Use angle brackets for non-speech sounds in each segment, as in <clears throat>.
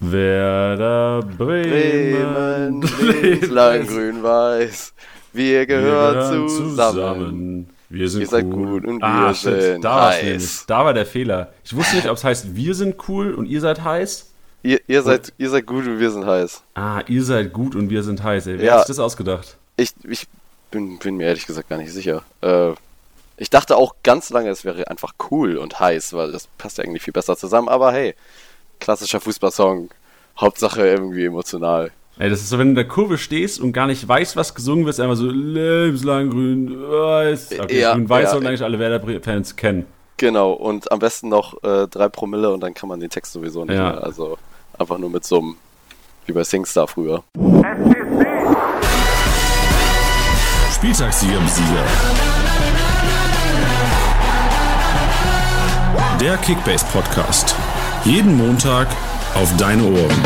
Werder Bremen, Bremen lang <laughs> grün-weiß. Wir gehören zusammen. zusammen. Wir sind Ihr seid gut und ah, wir shit, sind da heiß. Da war der Fehler. Ich wusste nicht, ob es heißt, wir sind cool und ihr seid heiß. Ihr, ihr, seid, ihr seid gut und wir sind heiß. Ah, ihr seid gut und wir sind heiß. Ey, wer ja, hat sich das ausgedacht? Ich, ich bin, bin, mir ehrlich gesagt gar nicht sicher. Äh, ich dachte auch ganz lange, es wäre einfach cool und heiß, weil das passt ja irgendwie viel besser zusammen. Aber hey, klassischer Fußballsong. Hauptsache irgendwie emotional. Ey, das ist so, wenn du in der Kurve stehst und gar nicht weißt, was gesungen wird, einfach so lebenslang grün-weiß. Okay, ja, grün-weiß ja, sollten eigentlich alle Werder-Fans kennen. Genau, und am besten noch äh, drei Promille und dann kann man den Text sowieso nicht ja. mehr. Also einfach nur mit so einem, wie bei Singstar früher. Spieltagssieger im Sieger. Der Kickbase Podcast. Jeden Montag auf deine Ohren.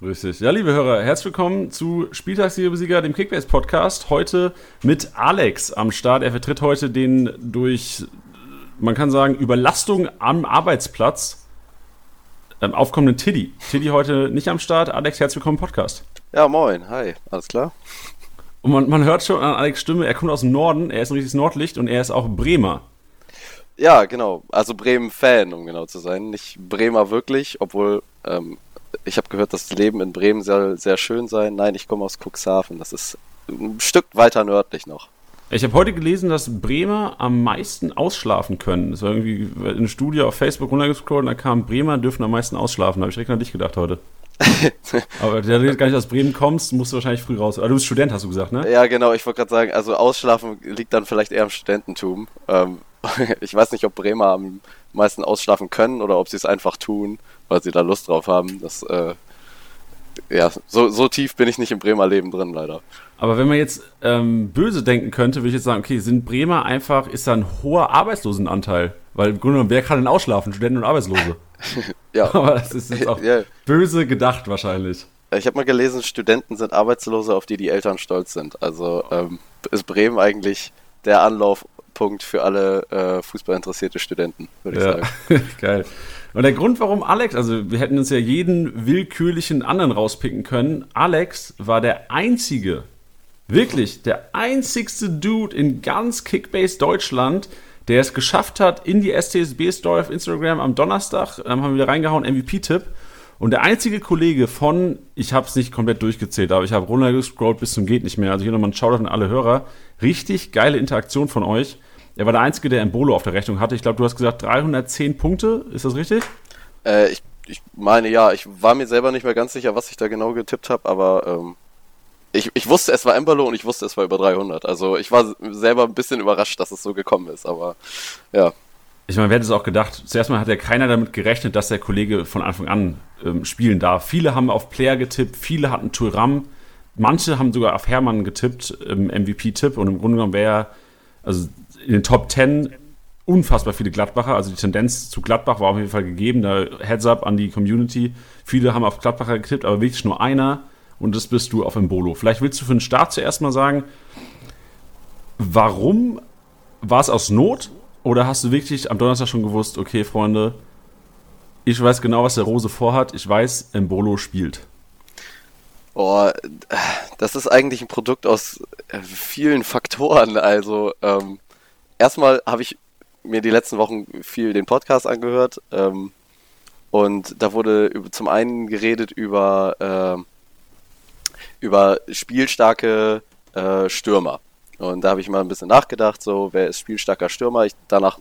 Grüß dich. Ja, liebe Hörer, herzlich willkommen zu Spieltagssieger, dem Kickbase Podcast. Heute mit Alex am Start. Er vertritt heute den durch, man kann sagen, Überlastung am Arbeitsplatz ähm, aufkommenden Tiddy. Tiddy heute nicht am Start. Alex, herzlich willkommen im Podcast. Ja, moin. Hi. Alles klar? Und man, man hört schon an Alex Stimme, er kommt aus dem Norden, er ist ein richtiges Nordlicht und er ist auch Bremer. Ja, genau. Also Bremen-Fan, um genau zu sein. Nicht Bremer wirklich, obwohl ähm, ich habe gehört, das Leben in Bremen soll sehr schön sein. Nein, ich komme aus Cuxhaven. Das ist ein Stück weiter nördlich noch. Ich habe heute gelesen, dass Bremer am meisten ausschlafen können. Das war irgendwie eine Studie auf Facebook runtergescrollt und da kam, Bremer dürfen am meisten ausschlafen. Da habe ich direkt an dich gedacht heute. Aber der du gar nicht aus Bremen kommst, musst du wahrscheinlich früh raus. Aber du bist Student, hast du gesagt, ne? Ja, genau. Ich wollte gerade sagen, also Ausschlafen liegt dann vielleicht eher im Studententum. Ähm, <laughs> ich weiß nicht, ob Bremer am meisten ausschlafen können oder ob sie es einfach tun, weil sie da Lust drauf haben. Das, äh, ja, so, so tief bin ich nicht im Bremer Leben drin, leider. Aber wenn man jetzt ähm, böse denken könnte, würde ich jetzt sagen, okay, sind Bremer einfach, ist da ein hoher Arbeitslosenanteil? Weil im Grunde genommen, wer kann denn ausschlafen? Studenten und Arbeitslose. <laughs> ja. <laughs> Aber das ist jetzt auch ja. böse gedacht wahrscheinlich. Ich habe mal gelesen, Studenten sind Arbeitslose, auf die die Eltern stolz sind. Also ähm, ist Bremen eigentlich der Anlauf Punkt für alle äh, fußballinteressierte Studenten, würde ich ja. sagen. <laughs> Geil. Und der Grund, warum Alex, also wir hätten uns ja jeden willkürlichen anderen rauspicken können. Alex war der einzige, wirklich der einzigste Dude in ganz Kickbase Deutschland, der es geschafft hat, in die STSB-Story auf Instagram am Donnerstag, ähm, haben wir wieder reingehauen, MVP-Tipp. Und der einzige Kollege von, ich habe es nicht komplett durchgezählt, aber ich habe runtergescrollt bis zum geht nicht mehr. Also hier nochmal ein Shoutout an alle Hörer. Richtig geile Interaktion von euch. Er war der Einzige, der Embolo auf der Rechnung hatte. Ich glaube, du hast gesagt 310 Punkte. Ist das richtig? Äh, ich, ich meine, ja. Ich war mir selber nicht mehr ganz sicher, was ich da genau getippt habe, aber ähm, ich, ich wusste, es war Embolo und ich wusste, es war über 300. Also ich war selber ein bisschen überrascht, dass es so gekommen ist, aber ja. Ich meine, wer hätte es auch gedacht? Zuerst mal hat ja keiner damit gerechnet, dass der Kollege von Anfang an ähm, spielen darf. Viele haben auf Player getippt, viele hatten Turam, manche haben sogar auf Hermann getippt im MVP-Tipp und im Grunde genommen wäre, also in den Top 10 unfassbar viele Gladbacher. Also die Tendenz zu Gladbach war auf jeden Fall gegeben. Da Heads up an die Community. Viele haben auf Gladbacher getippt, aber wirklich nur einer. Und das bist du auf Embolo. Vielleicht willst du für den Start zuerst mal sagen, warum war es aus Not? Oder hast du wirklich am Donnerstag schon gewusst, okay, Freunde, ich weiß genau, was der Rose vorhat. Ich weiß, Embolo spielt. Oh, das ist eigentlich ein Produkt aus vielen Faktoren. Also, ähm, erstmal habe ich mir die letzten Wochen viel den Podcast angehört ähm, und da wurde zum einen geredet über, äh, über spielstarke äh, Stürmer. Und da habe ich mal ein bisschen nachgedacht, so, wer ist spielstarker Stürmer? Ich, danach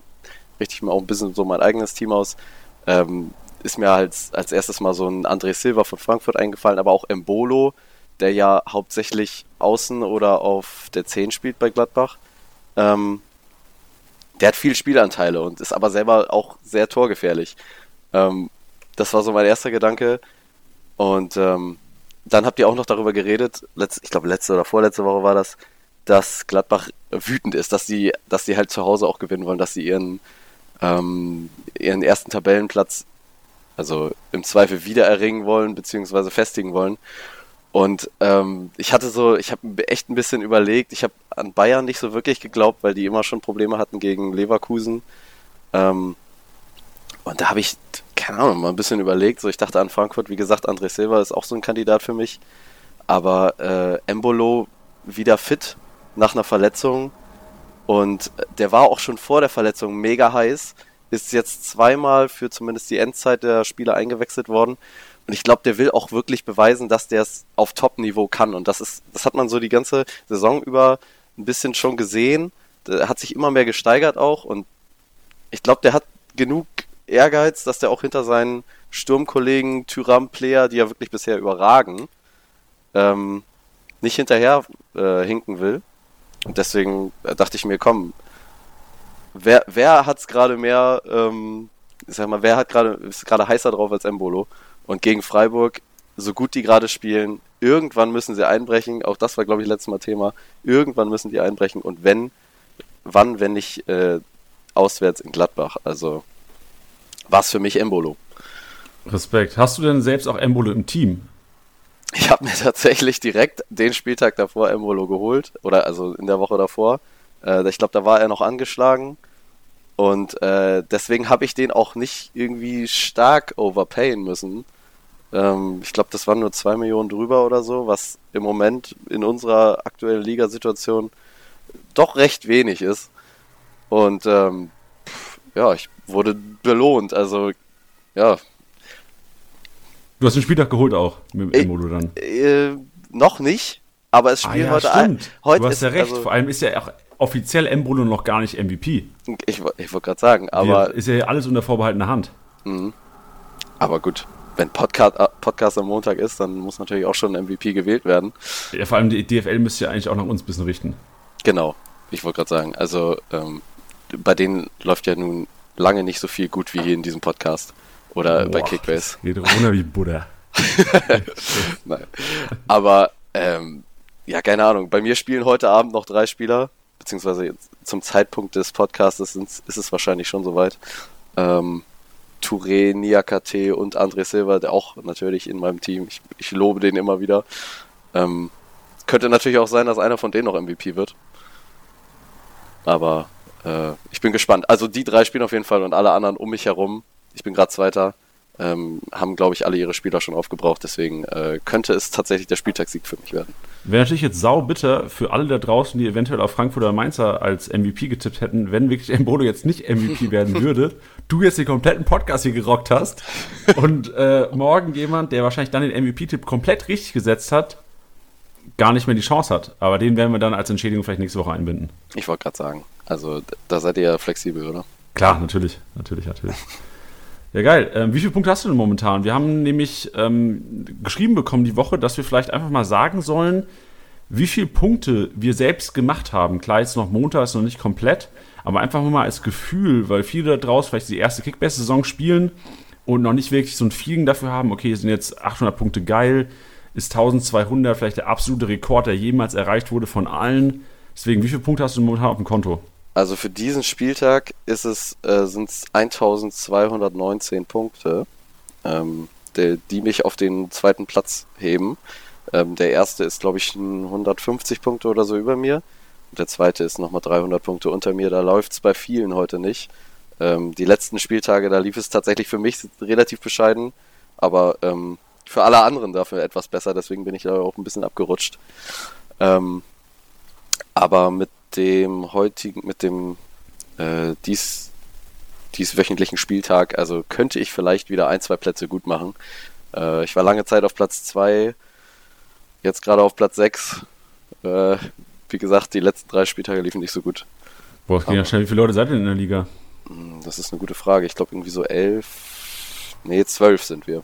richte ich mir auch ein bisschen so mein eigenes Team aus. Ähm, ist mir als, als erstes mal so ein André Silva von Frankfurt eingefallen, aber auch Embolo, der ja hauptsächlich außen oder auf der 10 spielt bei Gladbach. Ähm, der hat viel Spielanteile und ist aber selber auch sehr torgefährlich. Ähm, das war so mein erster Gedanke. Und ähm, dann habt ihr auch noch darüber geredet, letzt, ich glaube letzte oder vorletzte Woche war das, dass Gladbach wütend ist, dass sie, dass sie halt zu Hause auch gewinnen wollen, dass sie ihren, ähm, ihren ersten Tabellenplatz, also im Zweifel wieder erringen wollen, beziehungsweise festigen wollen. Und ähm, ich hatte so, ich habe echt ein bisschen überlegt, ich habe an Bayern nicht so wirklich geglaubt, weil die immer schon Probleme hatten gegen Leverkusen. Ähm, und da habe ich keine Ahnung, mal ein bisschen überlegt. So, ich dachte an Frankfurt, wie gesagt, André Silva ist auch so ein Kandidat für mich. Aber äh, Embolo wieder fit nach einer Verletzung. Und der war auch schon vor der Verletzung mega heiß. Ist jetzt zweimal für zumindest die Endzeit der Spieler eingewechselt worden. Und ich glaube, der will auch wirklich beweisen, dass der es auf Top-Niveau kann. Und das ist, das hat man so die ganze Saison über ein bisschen schon gesehen. Der hat sich immer mehr gesteigert auch. Und ich glaube, der hat genug Ehrgeiz, dass der auch hinter seinen Sturmkollegen Tyram Player, die ja wirklich bisher überragen, ähm, nicht hinterher äh, hinken will. Und deswegen äh, dachte ich mir, komm, wer, wer hat's gerade mehr, ähm, ich sag mal, wer hat gerade, ist gerade heißer drauf als Embolo? Und gegen Freiburg, so gut die gerade spielen, irgendwann müssen sie einbrechen. Auch das war, glaube ich, letztes Mal Thema. Irgendwann müssen die einbrechen. Und wenn, wann, wenn nicht äh, auswärts in Gladbach? Also war es für mich Embolo. Respekt. Hast du denn selbst auch Embolo im Team? Ich habe mir <laughs> tatsächlich direkt den Spieltag davor Embolo geholt. Oder also in der Woche davor. Äh, ich glaube, da war er noch angeschlagen. Und äh, deswegen habe ich den auch nicht irgendwie stark overpayen müssen. Ähm, ich glaube, das waren nur zwei Millionen drüber oder so, was im Moment in unserer aktuellen Ligasituation doch recht wenig ist. Und ähm, ja, ich wurde belohnt. Also ja, Du hast den Spieltag geholt auch mit dem Embolo dann. Äh, noch nicht, aber es spielen ah, ja, heute stimmt. ein. Heute du hast ist, ja recht. Also, Vor allem ist ja auch offiziell Embolo noch gar nicht MVP. ich, ich wollte gerade sagen, aber. Wir, ist ja alles unter vorbehaltener Hand. Mh. Aber gut, wenn Podcast, äh, Podcast am Montag ist, dann muss natürlich auch schon ein MVP gewählt werden. Ja, vor allem die DFL müsste ja eigentlich auch nach uns ein bisschen richten. Genau, ich wollte gerade sagen, also ähm, bei denen läuft ja nun lange nicht so viel gut wie hier in diesem Podcast oder Boah, bei Kickbase. Geht runter wie Buddha. <laughs> Nein. Aber ähm, ja, keine Ahnung. Bei mir spielen heute Abend noch drei Spieler, beziehungsweise zum Zeitpunkt des Podcasts ist, es wahrscheinlich schon soweit. Ähm, Touré, Niakate und André Silva, der auch natürlich in meinem Team. Ich, ich lobe den immer wieder. Ähm, könnte natürlich auch sein, dass einer von denen noch MVP wird. Aber äh, ich bin gespannt. Also die drei spielen auf jeden Fall und alle anderen um mich herum. Ich bin gerade Zweiter ähm, haben, glaube ich, alle ihre Spieler schon aufgebraucht. Deswegen äh, könnte es tatsächlich der Spieltagssieg für mich werden. Wäre natürlich jetzt sau bitter für alle da draußen, die eventuell auf Frankfurt oder Mainzer als MVP getippt hätten, wenn wirklich Embolo jetzt nicht MVP <laughs> werden würde, du jetzt den kompletten Podcast hier gerockt hast und äh, morgen jemand, der wahrscheinlich dann den MVP-Tipp komplett richtig gesetzt hat, gar nicht mehr die Chance hat. Aber den werden wir dann als Entschädigung vielleicht nächste Woche einbinden. Ich wollte gerade sagen, also da seid ihr ja flexibel, oder? Klar, natürlich, natürlich, natürlich. Ja, geil. Ähm, wie viele Punkte hast du denn momentan? Wir haben nämlich ähm, geschrieben bekommen die Woche, dass wir vielleicht einfach mal sagen sollen, wie viele Punkte wir selbst gemacht haben. Klar, jetzt noch Montag, ist noch nicht komplett, aber einfach mal als Gefühl, weil viele da draußen vielleicht die erste Kickbase-Saison spielen und noch nicht wirklich so ein Feeling dafür haben, okay, sind jetzt 800 Punkte geil, ist 1200 vielleicht der absolute Rekord, der jemals erreicht wurde von allen. Deswegen, wie viele Punkte hast du momentan auf dem Konto? Also für diesen Spieltag ist es, äh, sind es 1219 Punkte, ähm, der, die mich auf den zweiten Platz heben. Ähm, der erste ist, glaube ich, 150 Punkte oder so über mir. Und der zweite ist nochmal 300 Punkte unter mir. Da läuft es bei vielen heute nicht. Ähm, die letzten Spieltage, da lief es tatsächlich für mich relativ bescheiden. Aber ähm, für alle anderen dafür etwas besser. Deswegen bin ich da auch ein bisschen abgerutscht. Ähm, aber mit dem heutigen, mit dem äh, dies, dieswöchentlichen Spieltag, also könnte ich vielleicht wieder ein, zwei Plätze gut machen. Äh, ich war lange Zeit auf Platz 2, jetzt gerade auf Platz 6. Äh, wie gesagt, die letzten drei Spieltage liefen nicht so gut. Boah, es ging ja schnell. Wie viele Leute seid ihr in der Liga? Hm, das ist eine gute Frage. Ich glaube irgendwie so elf. Nee, zwölf sind wir.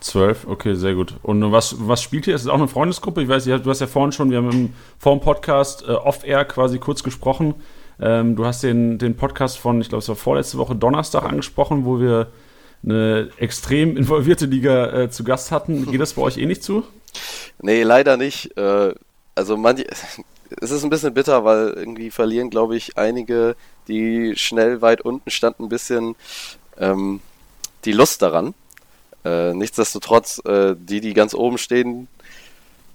Zwölf, okay, sehr gut. Und was, was spielt ihr? Ist es auch eine Freundesgruppe? Ich weiß, du hast ja vorhin schon, wir haben im, vor dem Podcast äh, off-air quasi kurz gesprochen. Ähm, du hast den, den Podcast von, ich glaube, es war vorletzte Woche Donnerstag angesprochen, wo wir eine extrem involvierte Liga äh, zu Gast hatten. <laughs> Geht das bei euch eh nicht zu? Nee, leider nicht. Äh, also manche, <laughs> es ist ein bisschen bitter, weil irgendwie verlieren, glaube ich, einige, die schnell weit unten standen, ein bisschen ähm, die Lust daran. Äh, nichtsdestotrotz, äh, die, die ganz oben stehen,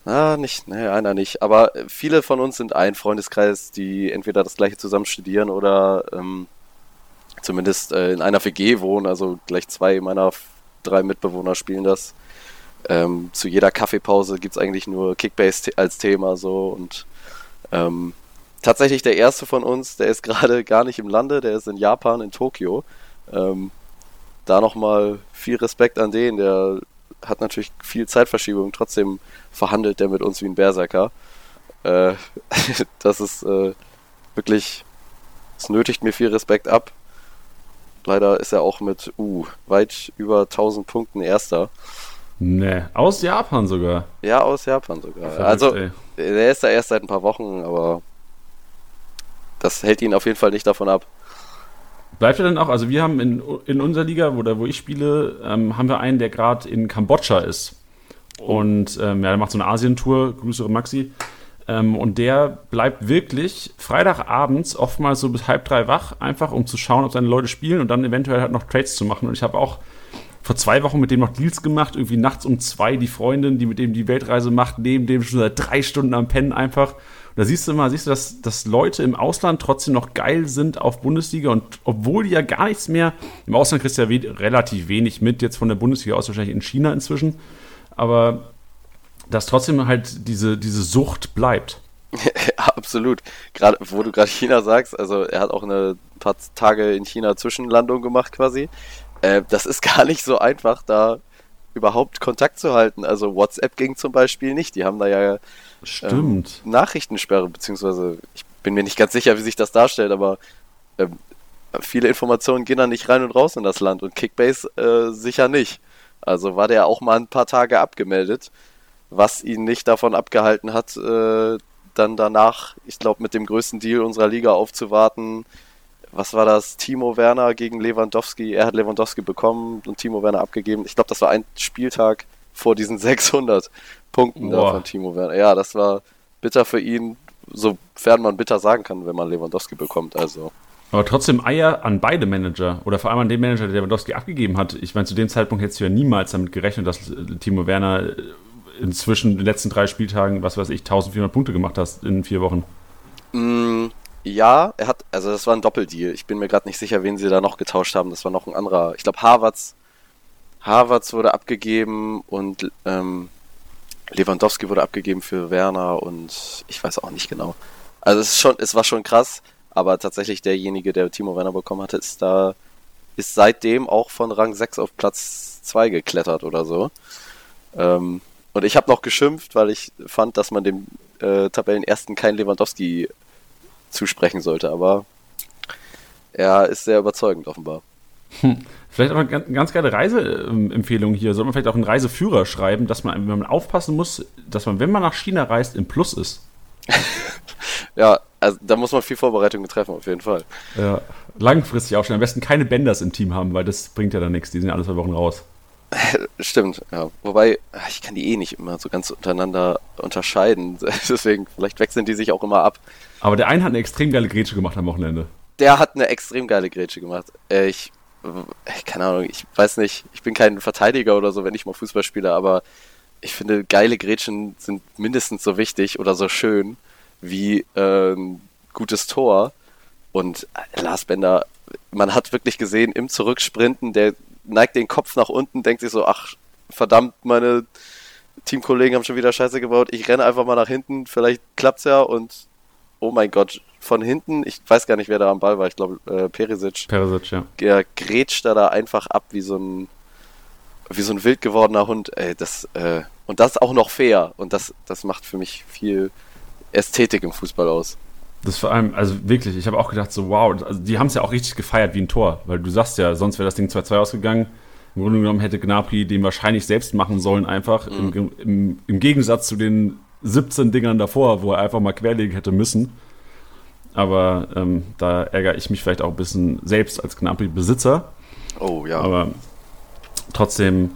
na, nicht, ne, einer nicht. Aber viele von uns sind ein Freundeskreis, die entweder das gleiche zusammen studieren oder ähm, zumindest äh, in einer WG wohnen. Also gleich zwei meiner drei Mitbewohner spielen das. Ähm, zu jeder Kaffeepause gibt es eigentlich nur Kickbase als Thema so und ähm, tatsächlich der erste von uns, der ist <laughs> gerade gar nicht im Lande, der ist in Japan, in Tokio. Ähm, da nochmal viel Respekt an den, der hat natürlich viel Zeitverschiebung, trotzdem verhandelt der mit uns wie ein Berserker. Äh, <laughs> das ist äh, wirklich, es nötigt mir viel Respekt ab. Leider ist er auch mit uh, weit über 1000 Punkten Erster. Ne, aus Japan sogar. Ja, aus Japan sogar. Verrückt, also, ey. der ist da erst seit ein paar Wochen, aber das hält ihn auf jeden Fall nicht davon ab. Bleibt er denn auch, also wir haben in, in unserer Liga, wo, wo ich spiele, ähm, haben wir einen, der gerade in Kambodscha ist. Und ähm, ja, der macht so eine Asientour, grüßere Maxi. Ähm, und der bleibt wirklich Freitagabends oftmals so bis halb drei wach, einfach um zu schauen, ob seine Leute spielen und dann eventuell halt noch Trades zu machen. Und ich habe auch vor zwei Wochen mit dem noch Deals gemacht, irgendwie nachts um zwei die Freundin, die mit dem die Weltreise macht, neben dem schon seit drei Stunden am Pennen einfach. Und da siehst du mal, siehst du, dass, dass Leute im Ausland trotzdem noch geil sind auf Bundesliga und obwohl die ja gar nichts mehr, im Ausland kriegst du ja we relativ wenig mit, jetzt von der Bundesliga aus wahrscheinlich in China inzwischen, aber dass trotzdem halt diese, diese Sucht bleibt. <laughs> absolut. Gerade, wo du gerade China sagst, also er hat auch eine paar Tage in China Zwischenlandung gemacht quasi. Äh, das ist <laughs> gar nicht so einfach, da überhaupt Kontakt zu halten. Also WhatsApp ging zum Beispiel nicht. Die haben da ja ähm, Nachrichtensperre, beziehungsweise ich bin mir nicht ganz sicher, wie sich das darstellt, aber ähm, viele Informationen gehen da nicht rein und raus in das Land und Kickbase äh, sicher nicht. Also war der auch mal ein paar Tage abgemeldet was ihn nicht davon abgehalten hat, äh, dann danach, ich glaube, mit dem größten Deal unserer Liga aufzuwarten. Was war das? Timo Werner gegen Lewandowski. Er hat Lewandowski bekommen und Timo Werner abgegeben. Ich glaube, das war ein Spieltag vor diesen 600 Punkten da von Timo Werner. Ja, das war bitter für ihn, sofern man bitter sagen kann, wenn man Lewandowski bekommt. Also. Aber trotzdem Eier an beide Manager oder vor allem an den Manager, der Lewandowski abgegeben hat. Ich meine, zu dem Zeitpunkt hättest du ja niemals damit gerechnet, dass Timo Werner inzwischen den letzten drei Spieltagen, was weiß ich, 1400 Punkte gemacht hast in vier Wochen. Mm, ja, er hat, also das war ein Doppeldeal. Ich bin mir gerade nicht sicher, wen sie da noch getauscht haben. Das war noch ein anderer. Ich glaube, Harvards, Harvards wurde abgegeben und ähm, Lewandowski wurde abgegeben für Werner und ich weiß auch nicht genau. Also es ist schon, es war schon krass, aber tatsächlich derjenige, der Timo Werner bekommen hatte, ist da, ist seitdem auch von Rang 6 auf Platz 2 geklettert oder so. Ähm, und ich habe noch geschimpft, weil ich fand, dass man dem äh, Tabellenersten kein Lewandowski zusprechen sollte. Aber er ist sehr überzeugend offenbar. Hm. <laughs> Vielleicht auch eine ganz geile Reiseempfehlung hier. Soll man vielleicht auch einen Reiseführer schreiben, dass man, wenn man aufpassen muss, dass man, wenn man nach China reist, im Plus ist. <laughs> ja, also da muss man viel Vorbereitung treffen, auf jeden Fall. Ja, langfristig auch schon. Am besten keine Bänders im Team haben, weil das bringt ja dann nichts. Die sind ja alle zwei Wochen raus. <laughs> Stimmt, ja. Wobei, ich kann die eh nicht immer so ganz untereinander unterscheiden. Deswegen, vielleicht wechseln die sich auch immer ab. Aber der eine hat eine extrem geile Grätsche gemacht am Wochenende. Der hat eine extrem geile Grätsche gemacht. Äh, ich, keine Ahnung, ich weiß nicht, ich bin kein Verteidiger oder so, wenn ich mal Fußball spiele, aber ich finde, geile Grätschen sind mindestens so wichtig oder so schön wie äh, ein gutes Tor. Und Lars Bender, man hat wirklich gesehen, im Zurücksprinten, der neigt den Kopf nach unten, denkt sich so, ach, verdammt, meine Teamkollegen haben schon wieder Scheiße gebaut, ich renne einfach mal nach hinten, vielleicht klappt's ja und oh mein Gott, von hinten, ich weiß gar nicht, wer da am Ball war, ich glaube äh, Perisic. Perisic, ja. Der grätscht da, da einfach ab wie so ein wie so ein wild gewordener Hund, ey, das äh, und das auch noch fair und das das macht für mich viel Ästhetik im Fußball aus. Das vor allem, also wirklich, ich habe auch gedacht, so wow, also die haben es ja auch richtig gefeiert wie ein Tor, weil du sagst ja, sonst wäre das Ding 2-2 ausgegangen. Im Grunde genommen hätte Gnabry den wahrscheinlich selbst machen sollen, einfach mhm. im, im, im, Gegensatz zu den 17 Dingern davor, wo er einfach mal querlegen hätte müssen. Aber ähm, da ärgere ich mich vielleicht auch ein bisschen selbst als Gnabry-Besitzer. Oh ja. Aber trotzdem,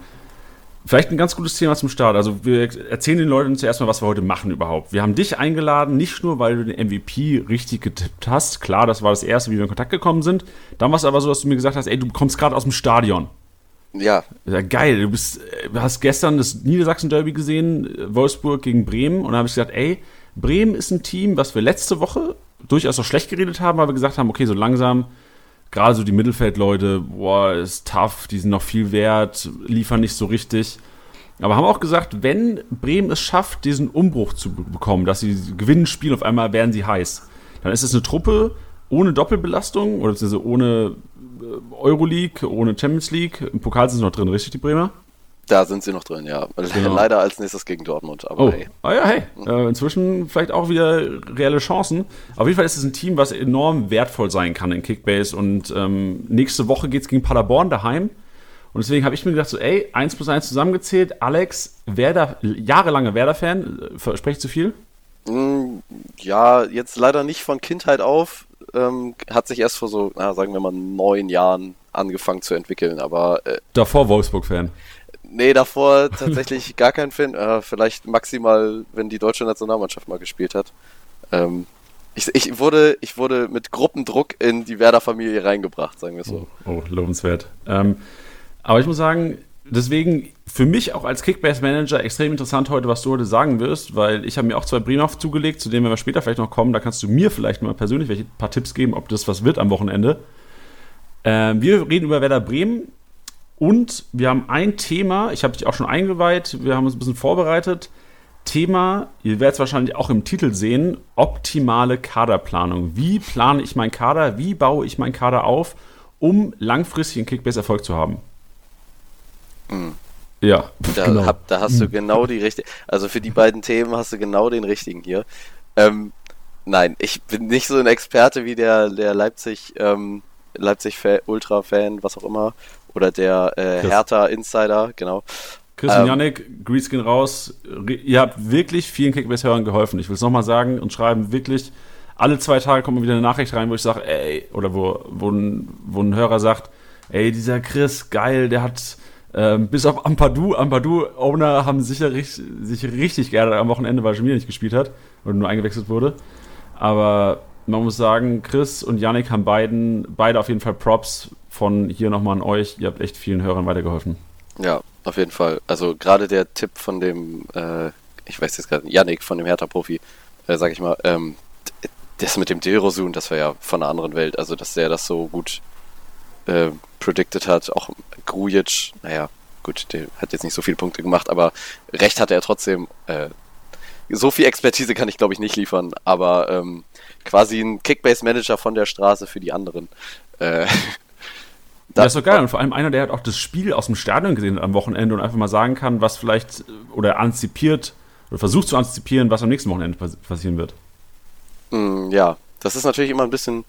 Vielleicht ein ganz gutes Thema zum Start. Also wir erzählen den Leuten zuerst mal, was wir heute machen überhaupt. Wir haben dich eingeladen, nicht nur, weil du den MVP richtig getippt hast. Klar, das war das erste, wie wir in Kontakt gekommen sind. Dann war es aber so, dass du mir gesagt hast, ey, du kommst gerade aus dem Stadion. Ja. Ja, geil. Du bist, du hast gestern das Niedersachsen-Derby gesehen, Wolfsburg gegen Bremen. Und da habe ich gesagt, ey, Bremen ist ein Team, was wir letzte Woche durchaus auch schlecht geredet haben, weil wir gesagt haben, okay, so langsam gerade so die Mittelfeldleute, boah, ist tough, die sind noch viel wert, liefern nicht so richtig. Aber haben auch gesagt, wenn Bremen es schafft, diesen Umbruch zu bekommen, dass sie gewinnen, spielen, auf einmal werden sie heiß, dann ist es eine Truppe ohne Doppelbelastung oder ohne äh, Euroleague, ohne Champions League. Im Pokal sind sie noch drin, richtig, die Bremer? Da sind sie noch drin, ja. <laughs> Genau. Leider als nächstes gegen Dortmund, aber oh. hey. Ah ja, hey. Äh, inzwischen vielleicht auch wieder reelle Chancen. Auf jeden Fall ist es ein Team, was enorm wertvoll sein kann in Kickbase. Und ähm, nächste Woche geht es gegen Paderborn daheim. Und deswegen habe ich mir gedacht, so, ey, 1 plus 1 zusammengezählt. Alex, Werder, jahrelanger Werder-Fan, verspreche zu viel? Mm, ja, jetzt leider nicht von Kindheit auf. Ähm, hat sich erst vor so, na, sagen wir mal, neun Jahren angefangen zu entwickeln, aber. Äh, Davor Wolfsburg-Fan. Nee, davor tatsächlich <laughs> gar kein Fan. Äh, vielleicht maximal, wenn die deutsche Nationalmannschaft mal gespielt hat. Ähm, ich, ich, wurde, ich wurde mit Gruppendruck in die Werder-Familie reingebracht, sagen wir so. Oh, oh lobenswert. Ähm, aber ich muss sagen, deswegen für mich auch als Kickbase-Manager extrem interessant heute, was du heute sagen wirst, weil ich habe mir auch zwei Bremen zugelegt, zu denen wir später vielleicht noch kommen. Da kannst du mir vielleicht mal persönlich welche paar Tipps geben, ob das was wird am Wochenende. Ähm, wir reden über Werder Bremen und wir haben ein Thema, ich habe dich auch schon eingeweiht, wir haben uns ein bisschen vorbereitet. Thema, ihr werdet es wahrscheinlich auch im Titel sehen, optimale Kaderplanung. Wie plane ich meinen Kader? Wie baue ich meinen Kader auf, um langfristig einen Kickbase-Erfolg zu haben? Mhm. Ja, da, genau. hab, da hast du hm. genau die richtige. Also für die beiden Themen hast du genau den richtigen hier. Ähm, nein, ich bin nicht so ein Experte wie der, der Leipzig, ähm, Leipzig Ultra-Fan, was auch immer, oder der äh, Hertha-Insider, genau. Chris und ähm, Yannick, Grease gehen raus. Ihr habt wirklich vielen Kickbase-Hörern geholfen. Ich will es nochmal sagen und schreiben, wirklich, alle zwei Tage kommt mal wieder eine Nachricht rein, wo ich sage, ey, oder wo, wo, ein, wo ein Hörer sagt, ey, dieser Chris, geil, der hat ähm, bis auf Ampadu, Ampadu-Owner haben sicher sich richtig geärgert am Wochenende, weil Jamir nicht gespielt hat oder nur eingewechselt wurde. Aber man muss sagen, Chris und Yannick haben beiden, beide auf jeden Fall Props von hier nochmal an euch. Ihr habt echt vielen Hörern weitergeholfen. Ja, auf jeden Fall. Also gerade der Tipp von dem, äh, ich weiß jetzt gerade, Yannick von dem Hertha-Profi, äh, sag ich mal, ähm, das mit dem Derosun, das war ja von einer anderen Welt. Also, dass der das so gut äh, predicted hat. Auch Grujic, naja, gut, der hat jetzt nicht so viele Punkte gemacht, aber recht hatte er trotzdem. Äh, so viel Expertise kann ich, glaube ich, nicht liefern, aber ähm, quasi ein Kickbase-Manager von der Straße für die anderen. Äh, das ist doch geil. Und vor allem einer, der hat auch das Spiel aus dem Stadion gesehen hat am Wochenende und einfach mal sagen kann, was vielleicht oder antizipiert oder versucht zu antizipieren, was am nächsten Wochenende passieren wird. Mm, ja, das ist natürlich immer ein bisschen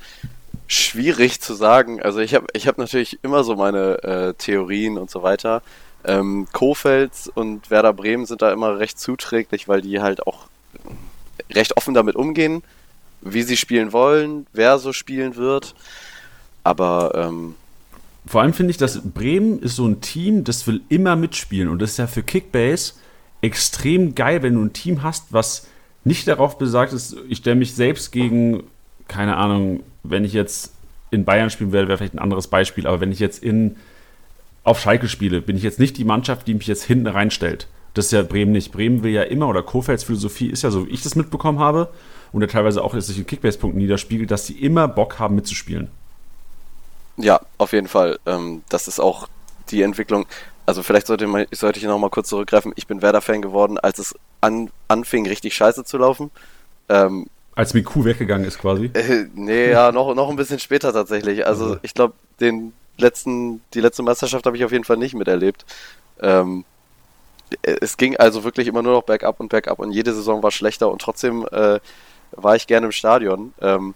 schwierig zu sagen. Also ich habe ich hab natürlich immer so meine äh, Theorien und so weiter. Ähm, Kofels und Werder Bremen sind da immer recht zuträglich, weil die halt auch recht offen damit umgehen, wie sie spielen wollen, wer so spielen wird. Aber ähm, vor allem finde ich, dass Bremen ist so ein Team, das will immer mitspielen und das ist ja für Kickbase extrem geil, wenn du ein Team hast, was nicht darauf besagt ist, ich stelle mich selbst gegen keine Ahnung, wenn ich jetzt in Bayern spielen werde, wäre vielleicht ein anderes Beispiel, aber wenn ich jetzt in auf Schalke spiele, bin ich jetzt nicht die Mannschaft, die mich jetzt hinten reinstellt. Das ist ja Bremen nicht. Bremen will ja immer, oder Kofelds Philosophie ist ja so, wie ich das mitbekommen habe, und ja teilweise auch sich in Kickbase-Punkten niederspiegelt, dass sie immer Bock haben mitzuspielen. Ja, auf jeden Fall. Ähm, das ist auch die Entwicklung. Also vielleicht sollte, man, sollte ich noch mal kurz zurückgreifen. Ich bin Werder-Fan geworden, als es an, anfing, richtig scheiße zu laufen. Ähm, als Miku weggegangen ist quasi? <laughs> Äh, nee, ja, noch, noch ein bisschen später tatsächlich. Also, also. ich glaube, den letzten, die letzte Meisterschaft habe ich auf jeden Fall nicht miterlebt. Ähm, es ging also wirklich immer nur noch bergab und bergab und jede Saison war schlechter und trotzdem äh, war ich gerne im Stadion. Ähm,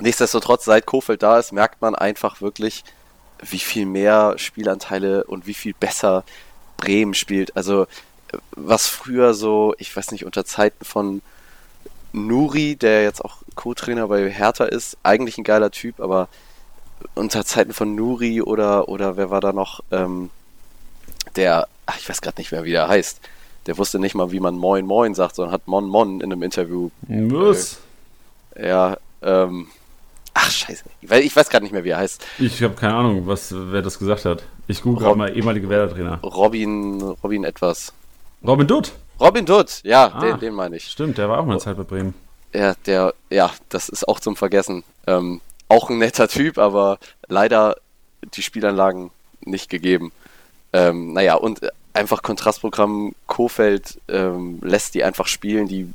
nichtsdestotrotz, seit Kofeld da ist, merkt man einfach wirklich, wie viel mehr Spielanteile und wie viel besser Bremen spielt. Also was früher so, ich weiß nicht, unter Zeiten von Nuri, der jetzt auch Co-Trainer bei Hertha ist, eigentlich ein geiler Typ, aber unter Zeiten von Nuri oder, oder wer war da noch, ähm, der, ach, ich weiß gerade nicht mehr, wie der heißt, der wusste nicht mal, wie man Moin Moin sagt, sondern hat Mon Mon in einem Interview. Was? Äh, ja, ähm, ach scheiße, ich weiß, gerade nicht mehr, wie er heißt. Ich habe keine Ahnung, was, wer das gesagt hat. Ich google gerade mal ehemalige Werder-Trainer. Robin, Robin etwas. Robin Dutt? Robin Dutt, ja, ah, den, den meine ich. Stimmt, der war auch mal eine Zeit bei Bremen. Ja, der, ja, das ist auch zum Vergessen. Ähm, auch ein netter Typ, aber leider die Spielanlagen nicht gegeben. Ähm, naja, und einfach Kontrastprogramm Kofeld ähm, lässt die einfach spielen, die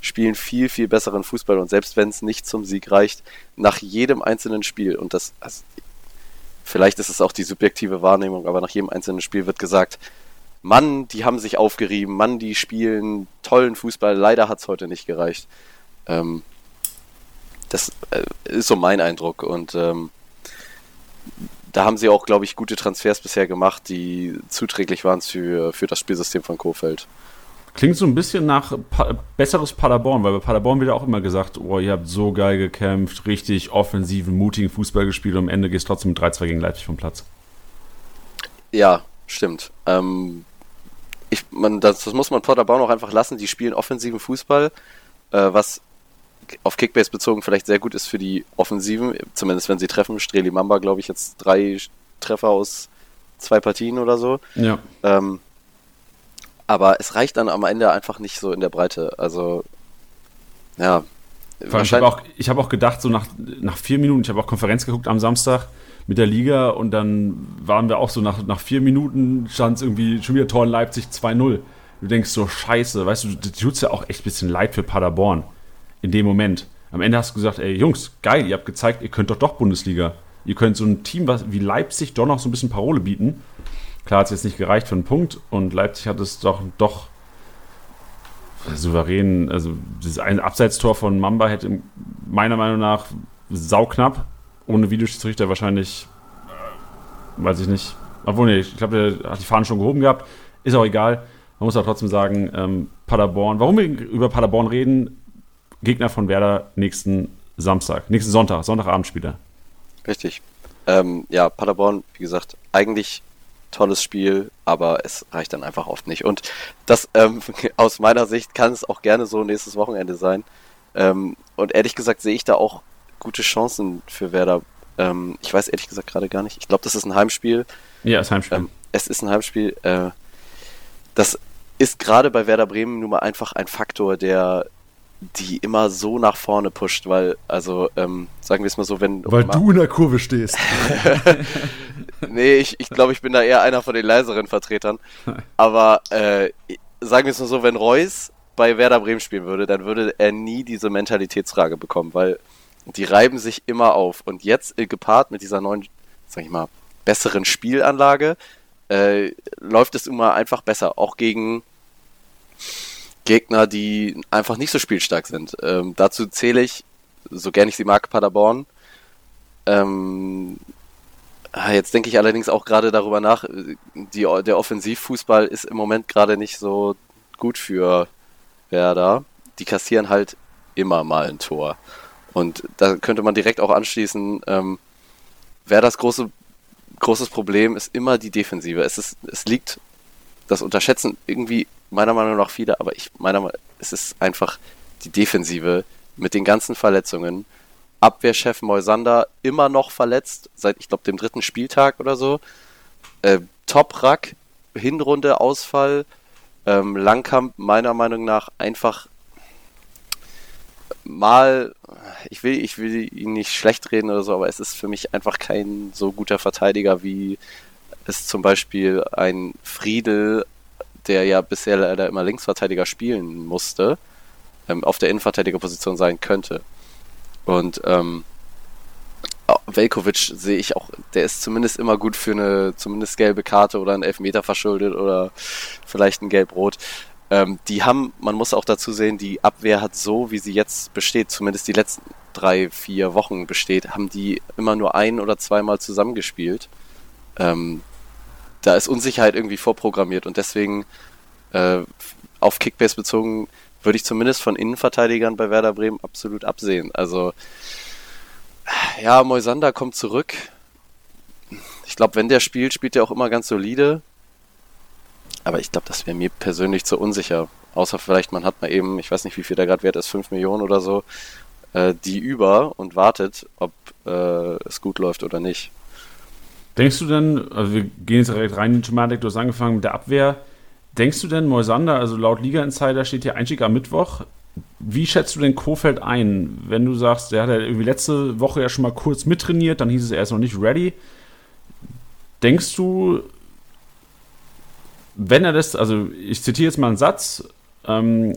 spielen viel, viel besseren Fußball und selbst wenn es nicht zum Sieg reicht, nach jedem einzelnen Spiel, und das, also, vielleicht ist es auch die subjektive Wahrnehmung, aber nach jedem einzelnen Spiel wird gesagt, Mann, die haben sich aufgerieben, Mann, die spielen tollen Fußball, leider hat es heute nicht gereicht. Ähm, das äh, ist so mein Eindruck und ähm, da haben sie auch, glaube ich, gute Transfers bisher gemacht, die zuträglich waren für, für das Spielsystem von Kofeld. Klingt so ein bisschen nach pa besseres Paderborn, weil bei Paderborn wird auch immer gesagt, oh, ihr habt so geil gekämpft, richtig offensiven, mutigen Fußball gespielt und am Ende gehst trotzdem mit 3-2 gegen Leipzig vom Platz. Ja, stimmt. Ähm, ich, man, das, das, muss man Paderborn auch einfach lassen. Die spielen offensiven Fußball, äh, was auf Kickbase bezogen vielleicht sehr gut ist für die Offensiven, zumindest wenn sie treffen. Streli Mamba, glaube ich, jetzt drei Treffer aus zwei Partien oder so. Ja. Ähm, aber es reicht dann am Ende einfach nicht so in der Breite. Also, ja. Ich habe auch, hab auch gedacht, so nach, nach vier Minuten, ich habe auch Konferenz geguckt am Samstag mit der Liga und dann waren wir auch so nach, nach vier Minuten stand es irgendwie schon wieder Tor in Leipzig 2-0. Du denkst so, scheiße, weißt du, du tut ja auch echt ein bisschen leid für Paderborn in dem Moment. Am Ende hast du gesagt, ey Jungs, geil, ihr habt gezeigt, ihr könnt doch doch Bundesliga. Ihr könnt so ein Team wie Leipzig doch noch so ein bisschen Parole bieten. Klar hat es jetzt nicht gereicht für einen Punkt und Leipzig hat es doch, doch souverän, also dieses ein Abseitstor von Mamba hätte meiner Meinung nach sauknapp, ohne Videoschiedsrichter wahrscheinlich, äh, weiß ich nicht, obwohl, nee, ich glaube, der hat die Fahnen schon gehoben gehabt, ist auch egal. Man muss auch trotzdem sagen, ähm, Paderborn, warum wir über Paderborn reden, Gegner von Werder nächsten Samstag, nächsten Sonntag, Sonntagabendspieler. Richtig. Ähm, ja, Paderborn, wie gesagt, eigentlich tolles Spiel, aber es reicht dann einfach oft nicht. Und das ähm, <laughs> aus meiner Sicht kann es auch gerne so nächstes Wochenende sein. Ähm, und ehrlich gesagt sehe ich da auch gute Chancen für Werder. Ähm, ich weiß ehrlich gesagt gerade gar nicht. Ich glaube, das ist ein Heimspiel. Ja, es ist Heimspiel. Ähm, es ist ein Heimspiel. Äh, das ist gerade bei Werder Bremen nun mal einfach ein Faktor, der die immer so nach vorne pusht, weil, also, ähm, sagen wir es mal so, wenn. Weil du in der Kurve stehst. <laughs> nee, ich, ich glaube, ich bin da eher einer von den leiseren Vertretern. Aber äh, sagen wir es mal so, wenn Reus bei Werder Bremen spielen würde, dann würde er nie diese Mentalitätsfrage bekommen, weil die reiben sich immer auf. Und jetzt äh, gepaart mit dieser neuen, sag ich mal, besseren Spielanlage, äh, läuft es immer einfach besser. Auch gegen Gegner, die einfach nicht so spielstark sind. Ähm, dazu zähle ich, so gern ich sie mag, Paderborn. Ähm, ah, jetzt denke ich allerdings auch gerade darüber nach, die, der Offensivfußball ist im Moment gerade nicht so gut für Werder. Die kassieren halt immer mal ein Tor. Und da könnte man direkt auch anschließen, ähm, Werders große, großes Problem ist immer die Defensive. Es, ist, es liegt, das unterschätzen irgendwie meiner Meinung nach viele, aber ich meiner Meinung es ist einfach die Defensive mit den ganzen Verletzungen. Abwehrchef Moisander immer noch verletzt, seit ich glaube dem dritten Spieltag oder so. Äh, Top-Rack, Hinrunde Ausfall. Ähm, Langkamp meiner Meinung nach einfach mal, ich will, ich will ihn nicht schlecht reden oder so, aber es ist für mich einfach kein so guter Verteidiger, wie es zum Beispiel ein Friedel der ja bisher leider immer Linksverteidiger spielen musste, ähm, auf der Innenverteidigerposition sein könnte. Und ähm, Velkovic sehe ich auch, der ist zumindest immer gut für eine zumindest gelbe Karte oder einen Elfmeter verschuldet oder vielleicht ein Gelb-Rot. Ähm, die haben, man muss auch dazu sehen, die Abwehr hat so, wie sie jetzt besteht, zumindest die letzten drei, vier Wochen besteht, haben die immer nur ein oder zweimal zusammengespielt. Ähm, da ist Unsicherheit irgendwie vorprogrammiert und deswegen äh, auf Kickbase bezogen würde ich zumindest von Innenverteidigern bei Werder Bremen absolut absehen. Also ja, Moisander kommt zurück. Ich glaube, wenn der spielt, spielt er auch immer ganz solide. Aber ich glaube, das wäre mir persönlich zu unsicher. Außer vielleicht, man hat mal eben, ich weiß nicht, wie viel der gerade wert ist, 5 Millionen oder so, äh, die über und wartet, ob äh, es gut läuft oder nicht. Denkst du denn, also wir gehen jetzt direkt rein in die Thematik, du hast angefangen mit der Abwehr. Denkst du denn, Moisander, also laut Liga Insider steht hier Einstieg am Mittwoch, wie schätzt du den Kofeld ein, wenn du sagst, der hat ja irgendwie letzte Woche ja schon mal kurz mittrainiert, dann hieß es, er ist noch nicht ready. Denkst du, wenn er das, also ich zitiere jetzt mal einen Satz, ähm,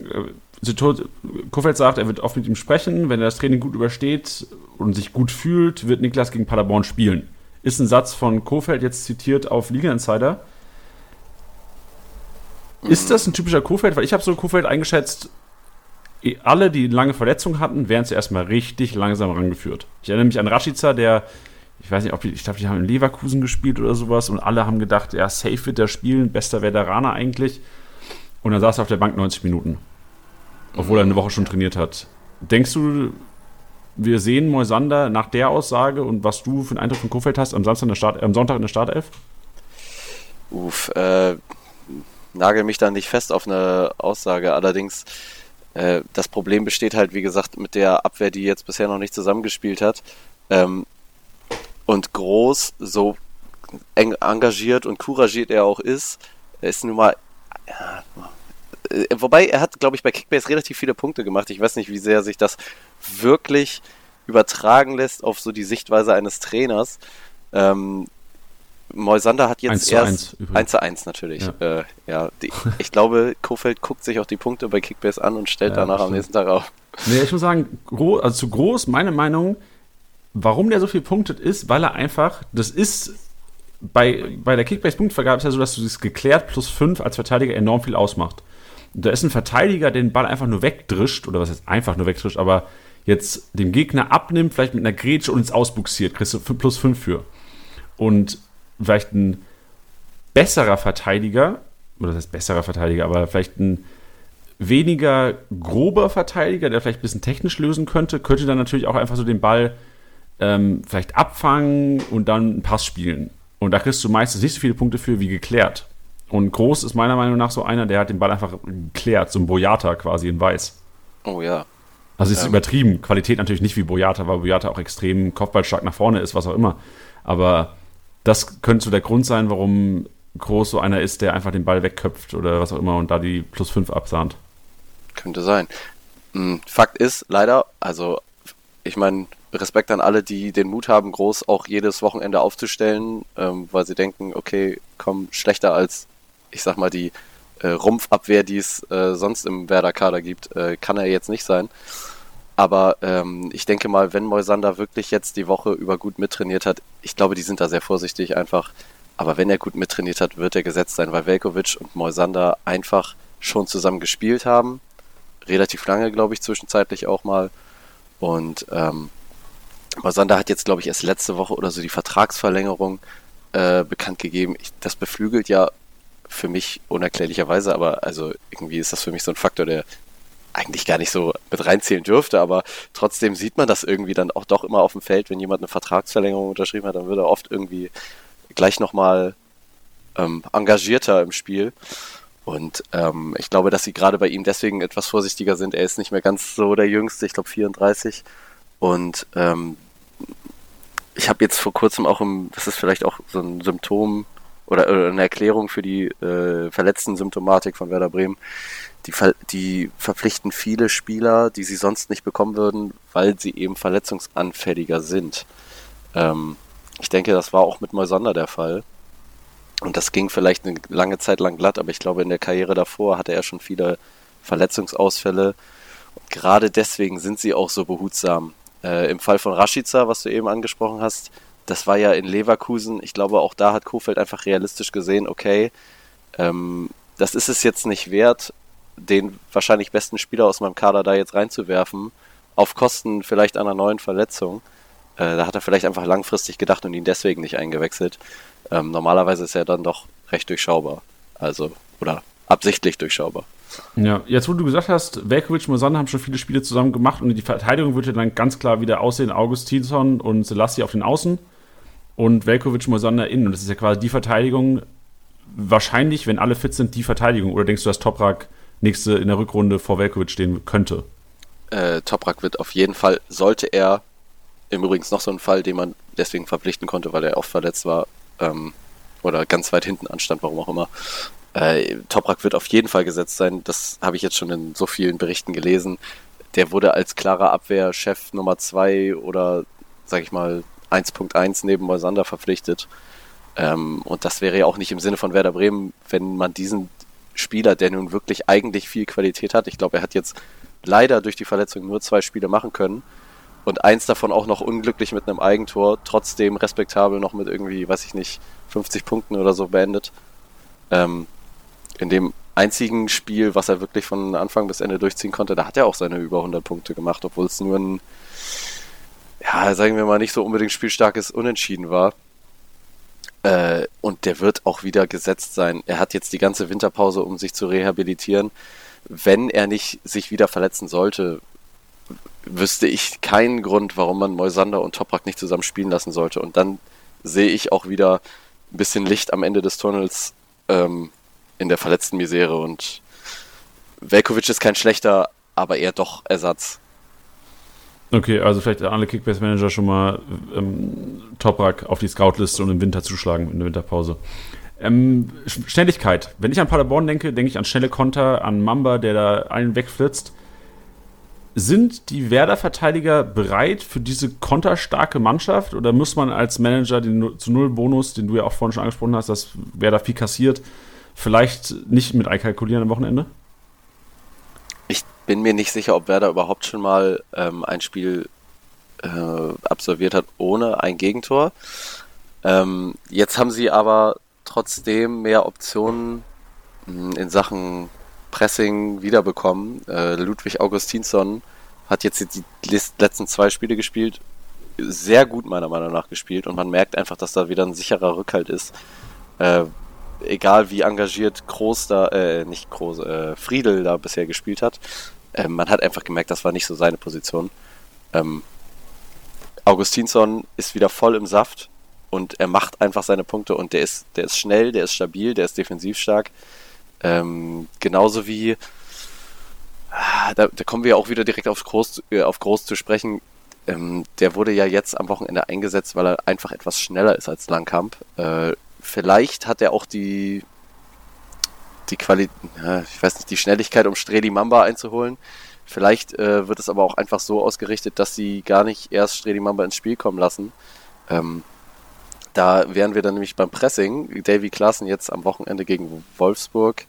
Kofeld sagt, er wird oft mit ihm sprechen, wenn er das Training gut übersteht und sich gut fühlt, wird Niklas gegen Paderborn spielen. Ist ein Satz von Kofeld jetzt zitiert auf Liga Insider. Ist das ein typischer Kofeld? Weil ich habe so Kofeld eingeschätzt, alle, die lange Verletzungen hatten, werden zuerst mal richtig langsam rangeführt. Ich erinnere mich an Rashica, der, ich weiß nicht, ob die, ich glaube, die haben in Leverkusen gespielt oder sowas und alle haben gedacht, ja, safe wird er spielen, bester Veteraner eigentlich. Und dann saß er auf der Bank 90 Minuten. Obwohl er eine Woche schon trainiert hat. Denkst du, wir sehen Moisander nach der Aussage und was du für einen Eindruck von Kofeld hast am, Samstag in der Start, am Sonntag in der Startelf? Uff, äh, nagel mich da nicht fest auf eine Aussage. Allerdings äh, das Problem besteht halt, wie gesagt, mit der Abwehr, die jetzt bisher noch nicht zusammengespielt hat. Ähm, und groß, so eng engagiert und couragiert er auch ist, ist nun mal. Ja, äh, wobei er hat, glaube ich, bei Kickbase relativ viele Punkte gemacht. Ich weiß nicht, wie sehr sich das wirklich übertragen lässt auf so die Sichtweise eines Trainers. Ähm, Moisander hat jetzt 1 zu erst 1, 1 zu 1 natürlich. Ja, äh, ja die, ich glaube, Kofeld guckt sich auch die Punkte bei Kickbase an und stellt ja, danach am nächsten Tag auf. Nee, ich muss sagen, also zu groß, meine Meinung, warum der so viel punktet, ist, weil er einfach, das ist bei, bei der Kickbase-Punktvergabe ist ja so, dass du das geklärt plus 5 als Verteidiger enorm viel ausmacht. Und da ist ein Verteidiger, der den Ball einfach nur wegdrischt, oder was heißt einfach nur wegdrischt, aber jetzt dem Gegner abnimmt, vielleicht mit einer Grätsche und ins Ausbuxiert, kriegst du plus 5 für. Und vielleicht ein besserer Verteidiger, oder das heißt besserer Verteidiger, aber vielleicht ein weniger grober Verteidiger, der vielleicht ein bisschen technisch lösen könnte, könnte dann natürlich auch einfach so den Ball ähm, vielleicht abfangen und dann einen Pass spielen. Und da kriegst du meistens nicht so viele Punkte für wie geklärt. Und Groß ist meiner Meinung nach so einer, der hat den Ball einfach geklärt, so ein Boyata quasi in Weiß. Oh ja. Also ist ähm. übertrieben. Qualität natürlich nicht wie Boyata, weil Boyata auch extrem kopfballstark nach vorne ist, was auch immer. Aber das könnte so der Grund sein, warum Groß so einer ist, der einfach den Ball wegköpft oder was auch immer und da die plus 5 absahnt. Könnte sein. Hm, Fakt ist leider, also ich meine, Respekt an alle, die den Mut haben, Groß auch jedes Wochenende aufzustellen, ähm, weil sie denken, okay, komm, schlechter als, ich sag mal, die äh, Rumpfabwehr, die es äh, sonst im Werder-Kader gibt, äh, kann er jetzt nicht sein. Aber ähm, ich denke mal, wenn Moisander wirklich jetzt die Woche über gut mittrainiert hat, ich glaube, die sind da sehr vorsichtig einfach. Aber wenn er gut mittrainiert hat, wird er gesetzt sein, weil Velkovic und Moisander einfach schon zusammen gespielt haben. Relativ lange, glaube ich, zwischenzeitlich auch mal. Und ähm, Moisander hat jetzt, glaube ich, erst letzte Woche oder so die Vertragsverlängerung äh, bekannt gegeben. Ich, das beflügelt ja für mich unerklärlicherweise, aber also irgendwie ist das für mich so ein Faktor, der eigentlich gar nicht so mit reinzählen dürfte, aber trotzdem sieht man das irgendwie dann auch doch immer auf dem Feld, wenn jemand eine Vertragsverlängerung unterschrieben hat, dann wird er oft irgendwie gleich nochmal ähm, engagierter im Spiel. Und ähm, ich glaube, dass sie gerade bei ihm deswegen etwas vorsichtiger sind. Er ist nicht mehr ganz so der Jüngste, ich glaube 34. Und ähm, ich habe jetzt vor kurzem auch im, das ist vielleicht auch so ein Symptom oder, oder eine Erklärung für die äh, verletzten Symptomatik von Werder Bremen die, ver die verpflichten viele Spieler, die sie sonst nicht bekommen würden, weil sie eben verletzungsanfälliger sind. Ähm, ich denke, das war auch mit Moisander der Fall. Und das ging vielleicht eine lange Zeit lang glatt, aber ich glaube, in der Karriere davor hatte er schon viele Verletzungsausfälle. Und gerade deswegen sind sie auch so behutsam. Äh, Im Fall von Rashica, was du eben angesprochen hast, das war ja in Leverkusen. Ich glaube, auch da hat Kofeld einfach realistisch gesehen, okay, ähm, das ist es jetzt nicht wert, den wahrscheinlich besten Spieler aus meinem Kader da jetzt reinzuwerfen, auf Kosten vielleicht einer neuen Verletzung. Äh, da hat er vielleicht einfach langfristig gedacht und ihn deswegen nicht eingewechselt. Ähm, normalerweise ist er dann doch recht durchschaubar. Also, oder absichtlich durchschaubar. Ja, jetzt wo du gesagt hast, Velkovic und Mosanne haben schon viele Spiele zusammen gemacht und die Verteidigung würde dann ganz klar wieder aussehen, Augustinsson und Selassie auf den Außen und Velkovic und Mosanne innen. Und das ist ja quasi die Verteidigung, wahrscheinlich, wenn alle fit sind, die Verteidigung. Oder denkst du, dass Toprak nächste in der Rückrunde vor Velkovic stehen könnte. Äh, Toprak wird auf jeden Fall, sollte er, im Übrigen noch so ein Fall, den man deswegen verpflichten konnte, weil er oft verletzt war ähm, oder ganz weit hinten anstand, warum auch immer. Äh, Toprak wird auf jeden Fall gesetzt sein. Das habe ich jetzt schon in so vielen Berichten gelesen. der wurde als klarer Abwehrchef Nummer 2 oder, sag ich mal, 1.1 neben Moisander verpflichtet. Ähm, und das wäre ja auch nicht im Sinne von Werder Bremen, wenn man diesen Spieler, der nun wirklich eigentlich viel Qualität hat, ich glaube, er hat jetzt leider durch die Verletzung nur zwei Spiele machen können und eins davon auch noch unglücklich mit einem Eigentor, trotzdem respektabel noch mit irgendwie, weiß ich nicht, 50 Punkten oder so beendet. Ähm, in dem einzigen Spiel, was er wirklich von Anfang bis Ende durchziehen konnte, da hat er auch seine über 100 Punkte gemacht, obwohl es nur ein, ja, sagen wir mal, nicht so unbedingt spielstarkes Unentschieden war. Äh, und der wird auch wieder gesetzt sein. Er hat jetzt die ganze Winterpause, um sich zu rehabilitieren. Wenn er nicht sich wieder verletzen sollte, wüsste ich keinen Grund, warum man Moisander und Toprak nicht zusammen spielen lassen sollte. Und dann sehe ich auch wieder ein bisschen Licht am Ende des Tunnels ähm, in der verletzten Misere. Und Velkovic ist kein schlechter, aber eher doch Ersatz. Okay, also vielleicht alle Kickbase-Manager schon mal ähm, Toprak auf die Scout-Liste und im Winter zuschlagen, in der Winterpause. Ähm, Schnelligkeit. Wenn ich an Paderborn denke, denke ich an schnelle Konter, an Mamba, der da einen wegflitzt. Sind die Werder-Verteidiger bereit für diese konterstarke Mannschaft oder muss man als Manager den zu Null Bonus, den du ja auch vorhin schon angesprochen hast, dass Werder viel kassiert, vielleicht nicht mit einkalkulieren am Wochenende? Bin mir nicht sicher, ob Werder überhaupt schon mal ähm, ein Spiel äh, absolviert hat ohne ein Gegentor. Ähm, jetzt haben sie aber trotzdem mehr Optionen hm, in Sachen Pressing wiederbekommen. Äh, Ludwig Augustinsson hat jetzt die letzten zwei Spiele gespielt, sehr gut meiner Meinung nach gespielt und man merkt einfach, dass da wieder ein sicherer Rückhalt ist. Äh, egal wie engagiert Groß da, äh, nicht Groß, äh, Friedel da bisher gespielt hat, äh, man hat einfach gemerkt, das war nicht so seine Position. Ähm, Augustinsson ist wieder voll im Saft und er macht einfach seine Punkte und der ist, der ist schnell, der ist stabil, der ist defensiv stark. Ähm, genauso wie, ah, da, da, kommen wir auch wieder direkt auf Groß, äh, auf Groß zu sprechen. Ähm, der wurde ja jetzt am Wochenende eingesetzt, weil er einfach etwas schneller ist als Langkamp. Äh, vielleicht hat er auch die, die Qualität, ich weiß nicht, die Schnelligkeit, um Streli Mamba einzuholen. Vielleicht äh, wird es aber auch einfach so ausgerichtet, dass sie gar nicht erst Streli Mamba ins Spiel kommen lassen. Ähm, da wären wir dann nämlich beim Pressing. Davy Klaassen jetzt am Wochenende gegen Wolfsburg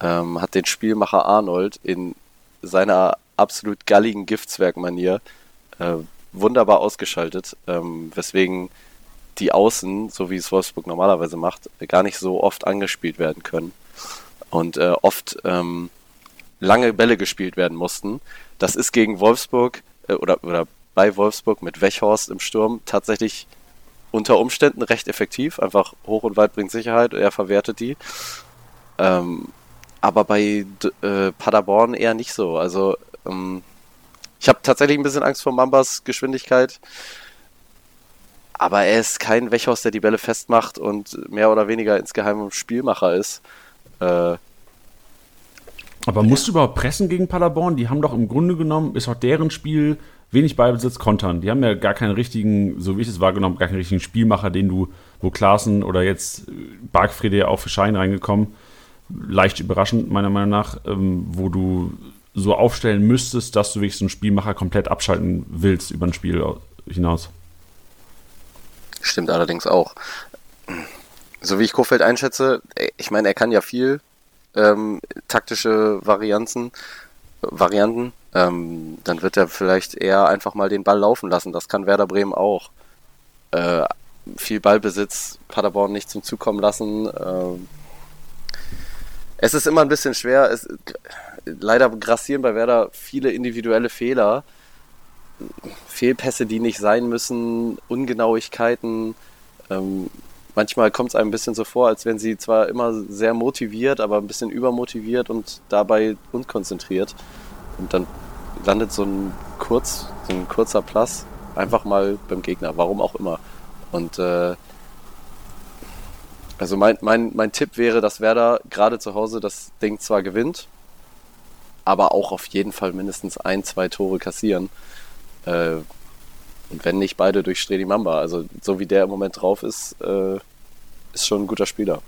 ähm, hat den Spielmacher Arnold in seiner absolut galligen Giftswerk-Manier äh, wunderbar ausgeschaltet, ähm, weswegen die Außen, so wie es Wolfsburg normalerweise macht, gar nicht so oft angespielt werden können und äh, oft ähm, lange Bälle gespielt werden mussten. Das ist gegen Wolfsburg äh, oder, oder bei Wolfsburg mit Wechhorst im Sturm tatsächlich unter Umständen recht effektiv. Einfach hoch und weit bringt Sicherheit, er verwertet die. Ähm, aber bei äh, Paderborn eher nicht so. Also ähm, ich habe tatsächlich ein bisschen Angst vor Mambas Geschwindigkeit. Aber er ist kein Wechhorst, der die Bälle festmacht und mehr oder weniger insgeheim Spielmacher ist. Äh, aber musst du überhaupt pressen gegen Paderborn? Die haben doch im Grunde genommen, ist auch deren Spiel wenig Ballbesitz kontern. Die haben ja gar keinen richtigen, so wie ich es wahrgenommen gar keinen richtigen Spielmacher, den du, wo Klaassen oder jetzt Bargfriede ja auch für Schein reingekommen, leicht überraschend meiner Meinung nach, ähm, wo du so aufstellen müsstest, dass du wirklich so einen Spielmacher komplett abschalten willst über ein Spiel hinaus. Stimmt allerdings auch so wie ich Kofeld einschätze, ich meine, er kann ja viel ähm, taktische Varianzen, Varianten. Ähm, dann wird er vielleicht eher einfach mal den Ball laufen lassen. Das kann Werder Bremen auch. Äh, viel Ballbesitz, Paderborn nicht zum Zug kommen lassen. Ähm, es ist immer ein bisschen schwer. Es, leider grassieren bei Werder viele individuelle Fehler. Fehlpässe, die nicht sein müssen, Ungenauigkeiten. Ähm, manchmal kommt es einem ein bisschen so vor, als wären sie zwar immer sehr motiviert, aber ein bisschen übermotiviert und dabei unkonzentriert. Und dann landet so ein kurz, so ein kurzer Plus einfach mal beim Gegner, warum auch immer. Und äh, also mein, mein, mein Tipp wäre, dass Werder gerade zu Hause das Ding zwar gewinnt, aber auch auf jeden Fall mindestens ein, zwei Tore kassieren. Äh, und wenn nicht beide durch Stredi Mamba. Also so wie der im Moment drauf ist, äh, ist schon ein guter Spieler.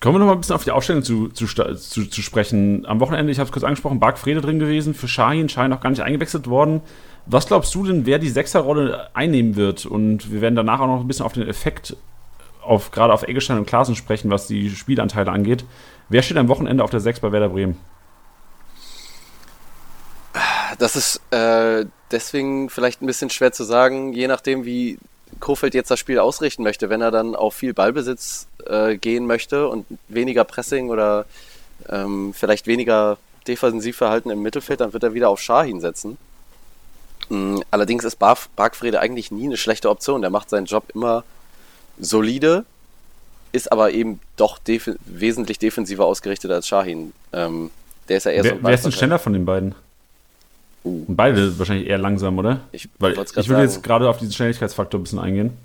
Kommen wir noch mal ein bisschen auf die Aufstellung zu, zu, zu, zu sprechen. Am Wochenende, ich habe es kurz angesprochen, Bark Frede drin gewesen, für Shahin, Shahin noch gar nicht eingewechselt worden. Was glaubst du denn, wer die Sechserrolle einnehmen wird? Und wir werden danach auch noch ein bisschen auf den Effekt, auf, gerade auf Eggestein und Klaasen sprechen, was die Spielanteile angeht. Wer steht am Wochenende auf der Sechs bei Werder Bremen? Das ist äh, deswegen vielleicht ein bisschen schwer zu sagen, je nachdem, wie Kofeld jetzt das Spiel ausrichten möchte. Wenn er dann auf viel Ballbesitz äh, gehen möchte und weniger Pressing oder ähm, vielleicht weniger Defensivverhalten im Mittelfeld, dann wird er wieder auf Schahin setzen. Mhm, allerdings ist Bar Bargfrede eigentlich nie eine schlechte Option. Der macht seinen Job immer solide, ist aber eben doch def wesentlich defensiver ausgerichtet als Shahin. Ähm, der ist ja eher wer, so ein Wer ist denn schneller von den beiden? Uh. Beide wahrscheinlich eher langsam, oder? Ich, Weil ich will jetzt gerade auf diesen Schnelligkeitsfaktor ein bisschen eingehen.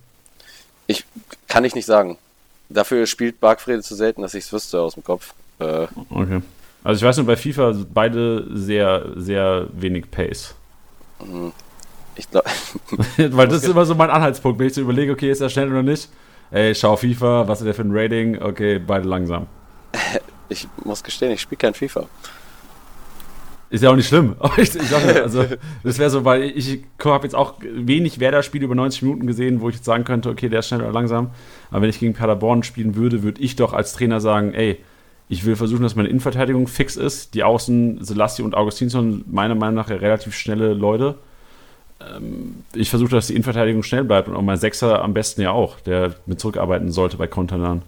Ich kann ich nicht sagen. Dafür spielt Bargfrede zu selten, dass ich es wüsste aus dem Kopf. Äh, okay. Also ich weiß nur, bei FIFA beide sehr, sehr wenig Pace. Mhm. Ich glaube. <laughs> Weil das ist immer so mein Anhaltspunkt, wenn ich so überlege, okay, ist er schnell oder nicht? Ey, schau FIFA, was ist der für ein Rating? Okay, beide langsam. <laughs> Ich muss gestehen, ich spiele kein FIFA. Ist ja auch nicht schlimm. <laughs> ich, ich sag, also, <laughs> das wäre so, weil ich habe jetzt auch wenig Werder-Spiele über 90 Minuten gesehen, wo ich jetzt sagen könnte, okay, der ist schnell oder langsam. Aber wenn ich gegen Paderborn spielen würde, würde ich doch als Trainer sagen, ey, ich will versuchen, dass meine Innenverteidigung fix ist. Die Außen, Selassie und Augustinsson, meiner Meinung nach relativ schnelle Leute. Ähm, ich versuche, dass die Innenverteidigung schnell bleibt und auch mein Sechser am besten ja auch, der mit zurückarbeiten sollte bei Kontern.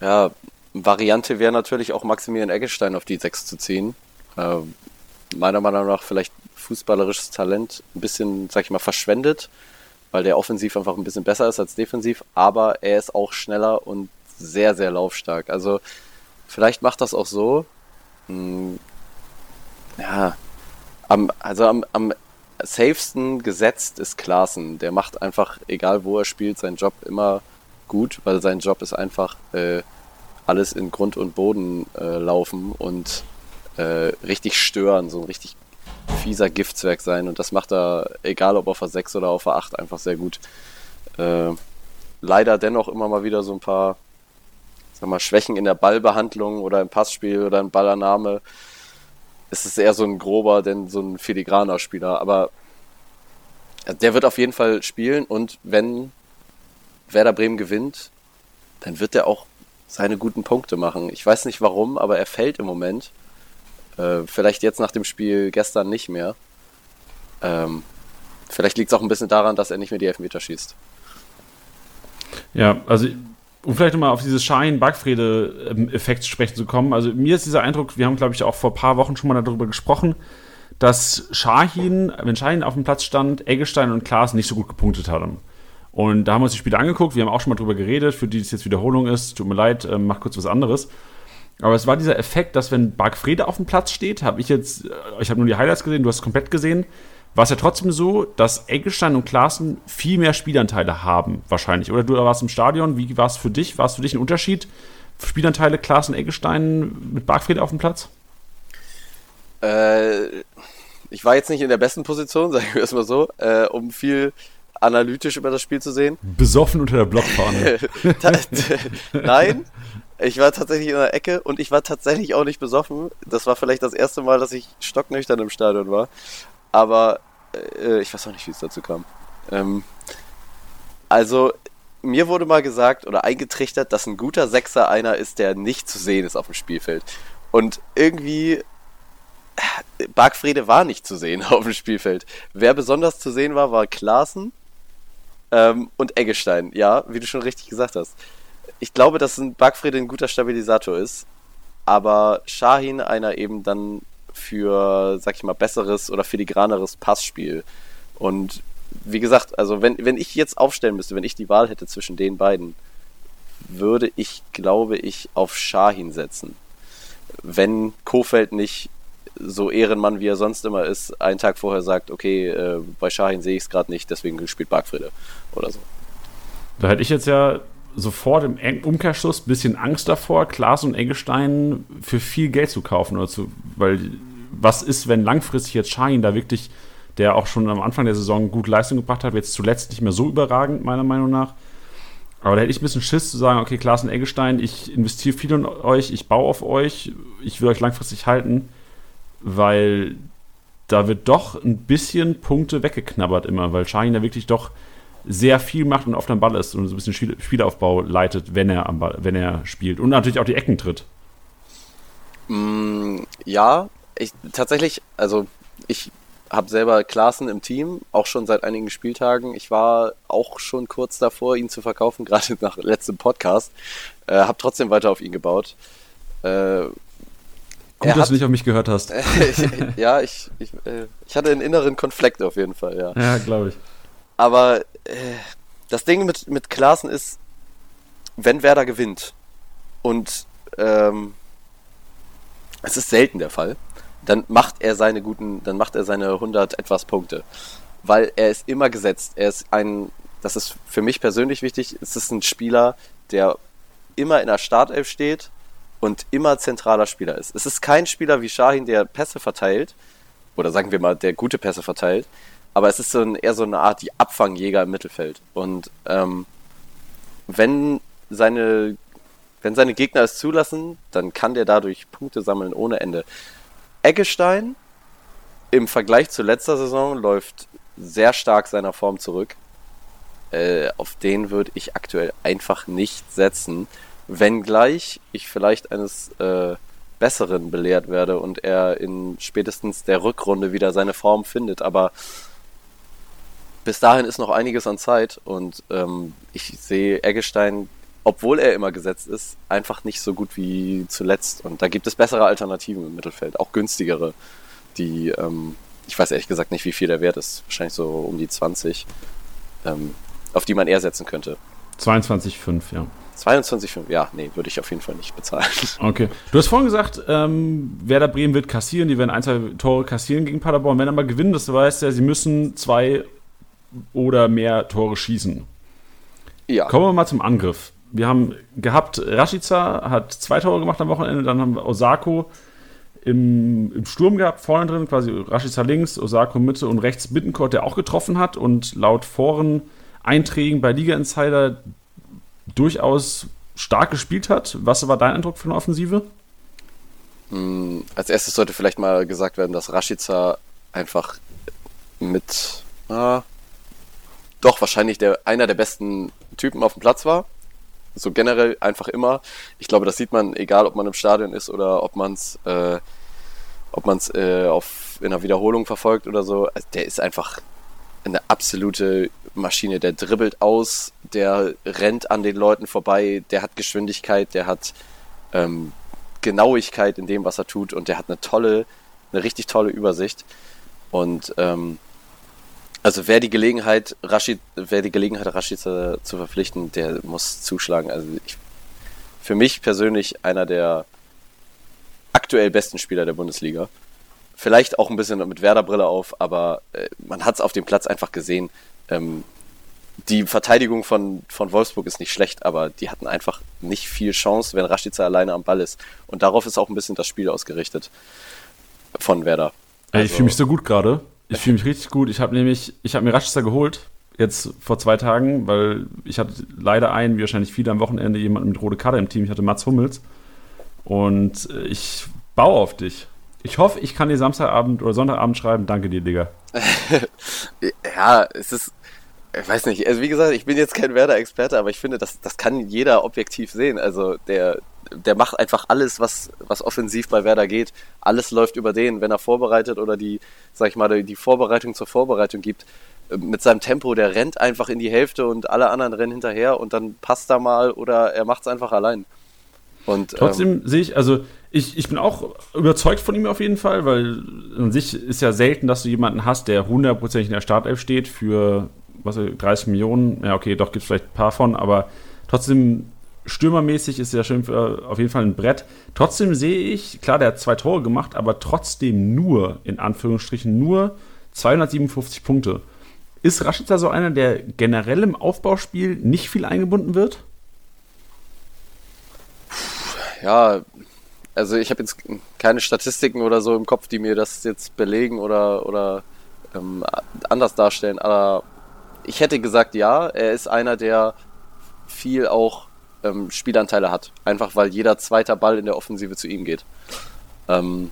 Ja, Variante wäre natürlich auch Maximilian Eggestein auf die Sechs zu ziehen. Äh, meiner Meinung nach vielleicht fußballerisches Talent ein bisschen, sag ich mal, verschwendet, weil der offensiv einfach ein bisschen besser ist als defensiv, aber er ist auch schneller und sehr, sehr laufstark. Also vielleicht macht das auch so. Hm, ja, am, also am, am safesten gesetzt ist Klaassen. Der macht einfach, egal wo er spielt, seinen Job immer gut, weil sein Job ist einfach äh, alles in Grund und Boden äh, laufen und äh, richtig stören, so ein richtig fieser Giftswerk sein. Und das macht er, egal ob auf der 6 oder auf der 8, einfach sehr gut. Äh, leider dennoch immer mal wieder so ein paar sag mal, Schwächen in der Ballbehandlung oder im Passspiel oder in Ballernahme. Es ist eher so ein grober, denn so ein filigraner Spieler. Aber der wird auf jeden Fall spielen und wenn Werder Bremen gewinnt, dann wird er auch seine guten Punkte machen. Ich weiß nicht warum, aber er fällt im Moment. Äh, vielleicht jetzt nach dem Spiel gestern nicht mehr. Ähm, vielleicht liegt es auch ein bisschen daran, dass er nicht mehr die Elfmeter schießt. Ja, also um vielleicht nochmal auf dieses Schein-Backfrede-Effekt sprechen zu kommen. Also mir ist dieser Eindruck, wir haben glaube ich auch vor ein paar Wochen schon mal darüber gesprochen, dass Shahin, wenn Shahin auf dem Platz stand, Eggestein und Klaas nicht so gut gepunktet haben. Und da haben wir uns die Spiele angeguckt, wir haben auch schon mal drüber geredet, für die es jetzt Wiederholung ist, tut mir leid, äh, mach kurz was anderes. Aber es war dieser Effekt, dass wenn Bargfrede auf dem Platz steht, habe ich jetzt, äh, ich habe nur die Highlights gesehen, du hast es komplett gesehen, war es ja trotzdem so, dass Eggestein und Klaassen viel mehr Spielanteile haben, wahrscheinlich. Oder du warst im Stadion, wie war es für dich? War es für dich ein Unterschied? Spielanteile Klaassen, Eggestein mit Bargfrede auf dem Platz? Äh, ich war jetzt nicht in der besten Position, <laughs> sagen wir es mal so, äh, um viel analytisch über das Spiel zu sehen. Besoffen unter der Blockfahne. <laughs> Nein, ich war tatsächlich in der Ecke und ich war tatsächlich auch nicht besoffen. Das war vielleicht das erste Mal, dass ich stocknüchtern im Stadion war. Aber äh, ich weiß auch nicht, wie es dazu kam. Ähm, also, mir wurde mal gesagt oder eingetrichtert, dass ein guter Sechser einer ist, der nicht zu sehen ist auf dem Spielfeld. Und irgendwie Bargfrede war nicht zu sehen <laughs> auf dem Spielfeld. Wer besonders zu sehen war, war Klaassen ähm, und Eggestein. Ja, wie du schon richtig gesagt hast ich glaube, dass ein Bargfrede ein guter Stabilisator ist, aber Shahin einer eben dann für, sag ich mal, besseres oder filigraneres Passspiel. Und wie gesagt, also wenn, wenn ich jetzt aufstellen müsste, wenn ich die Wahl hätte zwischen den beiden, würde ich, glaube ich, auf Shahin setzen. Wenn Kofeld nicht so Ehrenmann, wie er sonst immer ist, einen Tag vorher sagt, okay, äh, bei Shahin sehe ich es gerade nicht, deswegen spielt Bargfrede oder so. Da hätte ich jetzt ja sofort im Umkehrschluss ein bisschen Angst davor, Klaas und Eggestein für viel Geld zu kaufen. Oder zu, weil was ist, wenn langfristig jetzt Schein da wirklich, der auch schon am Anfang der Saison gute Leistung gebracht hat, jetzt zuletzt nicht mehr so überragend, meiner Meinung nach. Aber da hätte ich ein bisschen Schiss zu sagen, okay, Klaas und Eggestein, ich investiere viel in euch, ich baue auf euch, ich will euch langfristig halten, weil da wird doch ein bisschen Punkte weggeknabbert immer, weil Shahin da wirklich doch sehr viel macht und oft am Ball ist und so ein bisschen Spielaufbau leitet, wenn er, am Ball, wenn er spielt. Und natürlich auch die Ecken tritt. Mm, ja, ich tatsächlich, also ich habe selber Klaassen im Team, auch schon seit einigen Spieltagen. Ich war auch schon kurz davor, ihn zu verkaufen, <laughs> gerade nach letztem Podcast. Äh, habe trotzdem weiter auf ihn gebaut. Äh, Gut, dass hat, du nicht auf mich gehört hast. <laughs> ja, ich, ich, äh, ich hatte einen inneren Konflikt auf jeden Fall, ja. Ja, glaube ich. Aber das Ding mit, mit Klaassen ist, wenn Werder gewinnt und ähm, es ist selten der Fall, dann macht er seine guten, dann macht er seine 100 etwas Punkte. Weil er ist immer gesetzt. Er ist ein, das ist für mich persönlich wichtig, es ist ein Spieler, der immer in der Startelf steht und immer zentraler Spieler ist. Es ist kein Spieler wie Shahin, der Pässe verteilt, oder sagen wir mal, der gute Pässe verteilt, aber es ist so ein, eher so eine Art die Abfangjäger im Mittelfeld. Und ähm, wenn seine wenn seine Gegner es zulassen, dann kann der dadurch Punkte sammeln ohne Ende. Eggestein im Vergleich zu letzter Saison läuft sehr stark seiner Form zurück. Äh, auf den würde ich aktuell einfach nicht setzen, wenngleich ich vielleicht eines äh, Besseren belehrt werde und er in spätestens der Rückrunde wieder seine Form findet. Aber bis dahin ist noch einiges an Zeit und ähm, ich sehe Eggestein obwohl er immer gesetzt ist, einfach nicht so gut wie zuletzt. Und da gibt es bessere Alternativen im Mittelfeld, auch günstigere, die, ähm, ich weiß ehrlich gesagt nicht, wie viel der Wert ist, wahrscheinlich so um die 20, ähm, auf die man eher setzen könnte. 22,5, ja. 22,5, ja, nee, würde ich auf jeden Fall nicht bezahlen. <laughs> Okay. Du hast vorhin gesagt, ähm, Werder Bremen wird kassieren, die werden ein, zwei Tore kassieren gegen Paderborn. Wenn er mal gewinnen, das heißt ja, sie müssen zwei oder mehr Tore schießen. Ja. Kommen wir mal zum Angriff wir haben gehabt, Rashica hat zwei Tore gemacht am Wochenende, dann haben wir Osako im, im Sturm gehabt, vorne drin, quasi Rashica links, Osako Mitte und rechts Bittencourt, der auch getroffen hat und laut Foren-Einträgen bei Liga Insider durchaus stark gespielt hat. Was war dein Eindruck von der Offensive? Hm, als erstes sollte vielleicht mal gesagt werden, dass Rashica einfach mit doch wahrscheinlich der, einer der besten Typen auf dem Platz war so generell einfach immer. Ich glaube, das sieht man, egal ob man im Stadion ist oder ob man es äh, äh, auf in einer Wiederholung verfolgt oder so. Also der ist einfach eine absolute Maschine. Der dribbelt aus, der rennt an den Leuten vorbei, der hat Geschwindigkeit, der hat ähm, Genauigkeit in dem, was er tut und der hat eine tolle, eine richtig tolle Übersicht. Und ähm, also wer die Gelegenheit, Rashid, wer die Gelegenheit, Rashid zu, zu verpflichten, der muss zuschlagen. Also ich, für mich persönlich einer der aktuell besten Spieler der Bundesliga. Vielleicht auch ein bisschen mit Werder-Brille auf, aber äh, man hat es auf dem Platz einfach gesehen. Ähm, die Verteidigung von, von Wolfsburg ist nicht schlecht, aber die hatten einfach nicht viel Chance, wenn Rashica alleine am Ball ist. Und darauf ist auch ein bisschen das Spiel ausgerichtet von Werder. Also, ich fühle mich so gut gerade. Ich fühle mich richtig gut. Ich habe nämlich, ich habe mir Rashica geholt, jetzt vor zwei Tagen, weil ich hatte leider einen, wie wahrscheinlich viele am Wochenende, jemanden mit rote Karte im Team. Ich hatte Mats Hummels. Und ich baue auf dich. Ich hoffe, ich kann dir Samstagabend oder Sonntagabend schreiben. Danke dir, Digga. <laughs> ja, es ist, ich weiß nicht, also wie gesagt, ich bin jetzt kein Werder-Experte, aber ich finde, das, das kann jeder objektiv sehen. Also der, der macht einfach alles, was, was offensiv bei Werder geht. Alles läuft über den, wenn er vorbereitet oder die, sag ich mal, die Vorbereitung zur Vorbereitung gibt. Äh, mit seinem Tempo, der rennt einfach in die Hälfte und alle anderen rennen hinterher und dann passt er mal oder er macht es einfach allein. Und, Trotzdem ähm, sehe ich, also ich, ich bin auch überzeugt von ihm auf jeden Fall, weil an sich ist ja selten, dass du jemanden hast, der hundertprozentig in der Startelf steht für was 30 Millionen. Ja, okay, doch gibt es vielleicht ein paar von, aber trotzdem stürmermäßig ist er schön auf jeden Fall ein Brett. Trotzdem sehe ich, klar, der hat zwei Tore gemacht, aber trotzdem nur, in Anführungsstrichen, nur 257 Punkte. Ist Rashica so einer, der generell im Aufbauspiel nicht viel eingebunden wird? Ja, also ich habe jetzt keine Statistiken oder so im Kopf, die mir das jetzt belegen oder, oder ähm, anders darstellen, aber ich hätte gesagt, ja, er ist einer, der viel auch ähm, Spielanteile hat. Einfach weil jeder zweite Ball in der Offensive zu ihm geht. Ähm,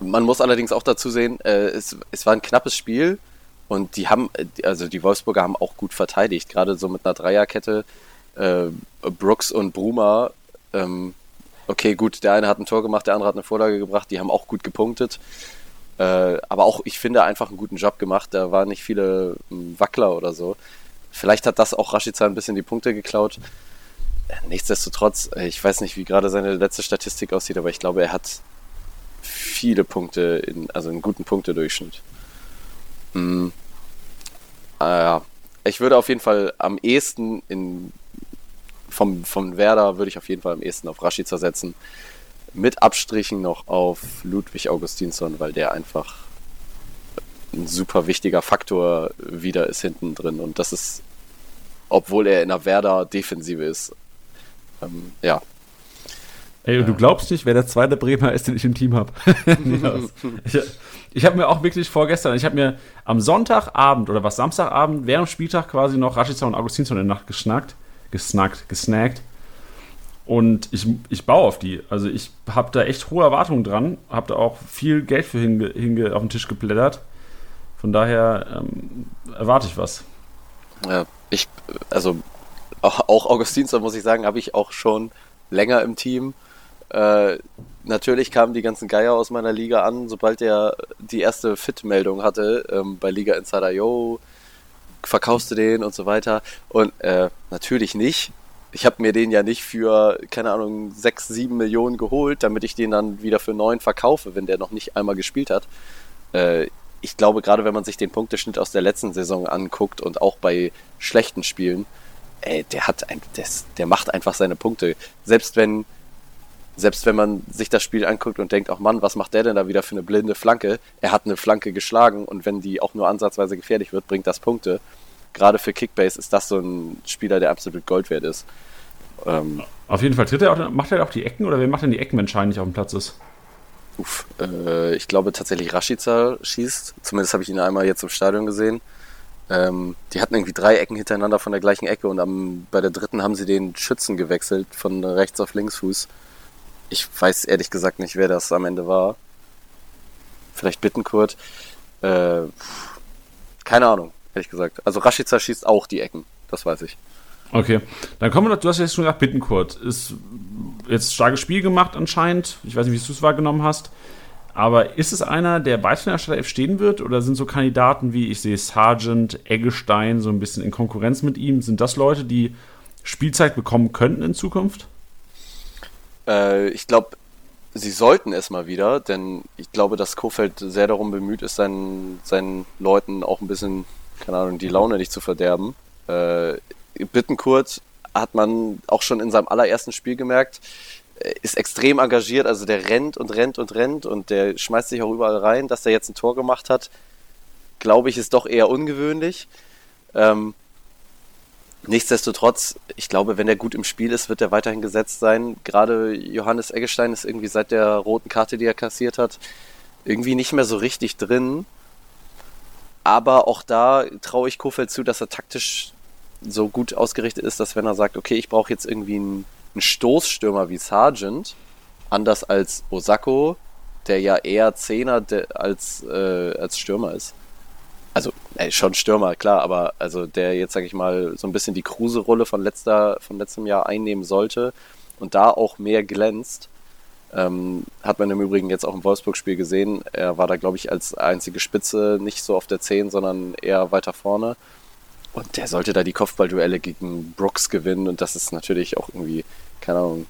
man muss allerdings auch dazu sehen, äh, es, es war ein knappes Spiel und die haben, also die Wolfsburger haben auch gut verteidigt, gerade so mit einer Dreierkette. Äh, Brooks und Bruma, ähm, okay, gut, der eine hat ein Tor gemacht, der andere hat eine Vorlage gebracht, die haben auch gut gepunktet. Äh, aber auch, ich finde, einfach einen guten Job gemacht. Da waren nicht viele ähm, Wackler oder so. Vielleicht hat das auch Rashica ein bisschen die Punkte geklaut. Nichtsdestotrotz, äh, ich weiß nicht, wie gerade seine letzte Statistik aussieht, aber ich glaube, er hat viele Punkte, in, also einen guten Punktedurchschnitt. Hm. Ah, ich würde auf jeden Fall am ehesten in, vom, vom Werder würde ich auf jeden Fall am ehesten auf Rashica setzen. Mit Abstrichen noch auf Ludwig Augustinsson, weil der einfach ein super wichtiger Faktor wieder ist hinten drin. Und das ist, obwohl er in der Werder-Defensive ist. Ähm, ja, Ey, du glaubst nicht, wer der zweite Bremer ist, den ich im Team habe. <laughs> ich ich habe mir auch wirklich vorgestern, ich habe mir am Sonntagabend oder was Samstagabend während dem Spieltag quasi noch Rashica und Augustinsson in der Nacht geschnackt, gesnackt, gesnackt. Und ich, ich baue auf die. Also ich habe da echt hohe Erwartungen dran, habe da auch viel Geld für hinge, hinge auf den Tisch geblättert. Von daher ähm, erwarte ich was. Ja, ich, also auch, Augustinsson, muss ich sagen, habe ich auch schon länger im Team. Äh, natürlich kamen die ganzen Geier aus meiner Liga an, sobald er die erste Fit-Meldung hatte ähm, bei Liga Insider, yo, verkaufst du den und so weiter. Und äh, natürlich nicht. Ich habe mir den ja nicht für, keine Ahnung, 6, 7 Millionen geholt, damit ich den dann wieder für 9 verkaufe, wenn der noch nicht einmal gespielt hat. Äh, ich glaube, gerade wenn man sich den Punkteschnitt aus der letzten Saison anguckt und auch bei schlechten Spielen, ey, der hat ein, der, der macht einfach seine Punkte. Selbst wenn selbst wenn man sich das Spiel anguckt und denkt, ach Mann, was macht der denn da wieder für eine blinde Flanke? Er hat eine Flanke geschlagen und wenn die auch nur ansatzweise gefährlich wird, bringt das Punkte. Gerade für Kickbase ist das so ein Spieler, der absolut Gold wert ist. Ähm, Auf jeden Fall. Tritt er auch, macht er auch die Ecken oder wer macht denn die Ecken, wenn Schein nicht auf dem Platz ist? Uff, äh, ich glaube tatsächlich Rashica schießt. Zumindest habe ich ihn einmal jetzt im Stadion gesehen. Ähm, die hatten irgendwie drei Ecken hintereinander von der gleichen Ecke und am, bei der dritten haben sie den Schützen gewechselt von rechts auf Linksfuß. Ich weiß ehrlich gesagt nicht, wer das am Ende war. Vielleicht Bittenkurt. Äh, keine Ahnung, ehrlich gesagt. Also Rashica schießt auch die Ecken, das weiß ich. Okay, dann kommen wir noch, du hast jetzt schon gesagt, Bittenkurt. Ist jetzt starkes Spiel gemacht anscheinend. Ich weiß nicht, wie du es wahrgenommen hast. Aber ist es einer, der weiter in der Startelf stehen wird? Oder sind so Kandidaten wie, ich sehe Sargent, Eggestein so ein bisschen in Konkurrenz mit ihm? Sind das Leute, die Spielzeit bekommen könnten in Zukunft? Äh, ich glaube, sie sollten es mal wieder, denn ich glaube, dass Kofeld sehr darum bemüht ist, seinen, seinen Leuten auch ein bisschen, keine Ahnung, die Laune nicht zu verderben. Äh, Bittenkurt hat man auch schon in seinem allerersten Spiel gemerkt, äh, ist extrem engagiert, also der rennt und rennt und rennt und der schmeißt sich auch überall rein, dass er jetzt ein Tor gemacht hat, glaube ich, ist doch eher ungewöhnlich. Ähm, Nichtsdestotrotz, ich glaube, wenn er gut im Spiel ist, wird er weiterhin gesetzt sein. Gerade Johannes Eggestein ist irgendwie seit der roten Karte, die er kassiert hat, irgendwie nicht mehr so richtig drin. Aber auch da traue ich Kofeld zu, dass er taktisch so gut ausgerichtet ist, dass wenn er sagt, okay, ich brauche jetzt irgendwie einen, einen Stoßstürmer wie Sargent, anders als Osako, der ja eher Zehner als, äh, als Stürmer ist, also ey, schon Stürmer, klar, aber also der jetzt, sag ich mal, so ein bisschen die Kruse-Rolle von, von letztem Jahr einnehmen sollte und da auch mehr glänzt, ähm, hat man im Übrigen jetzt auch im Wolfsburg-Spiel gesehen. Er war da, glaube ich, als einzige Spitze nicht so auf der 10, sondern eher weiter vorne. Und der sollte da die Kopfballduelle gegen Brooks gewinnen und das ist natürlich auch irgendwie, keine Ahnung,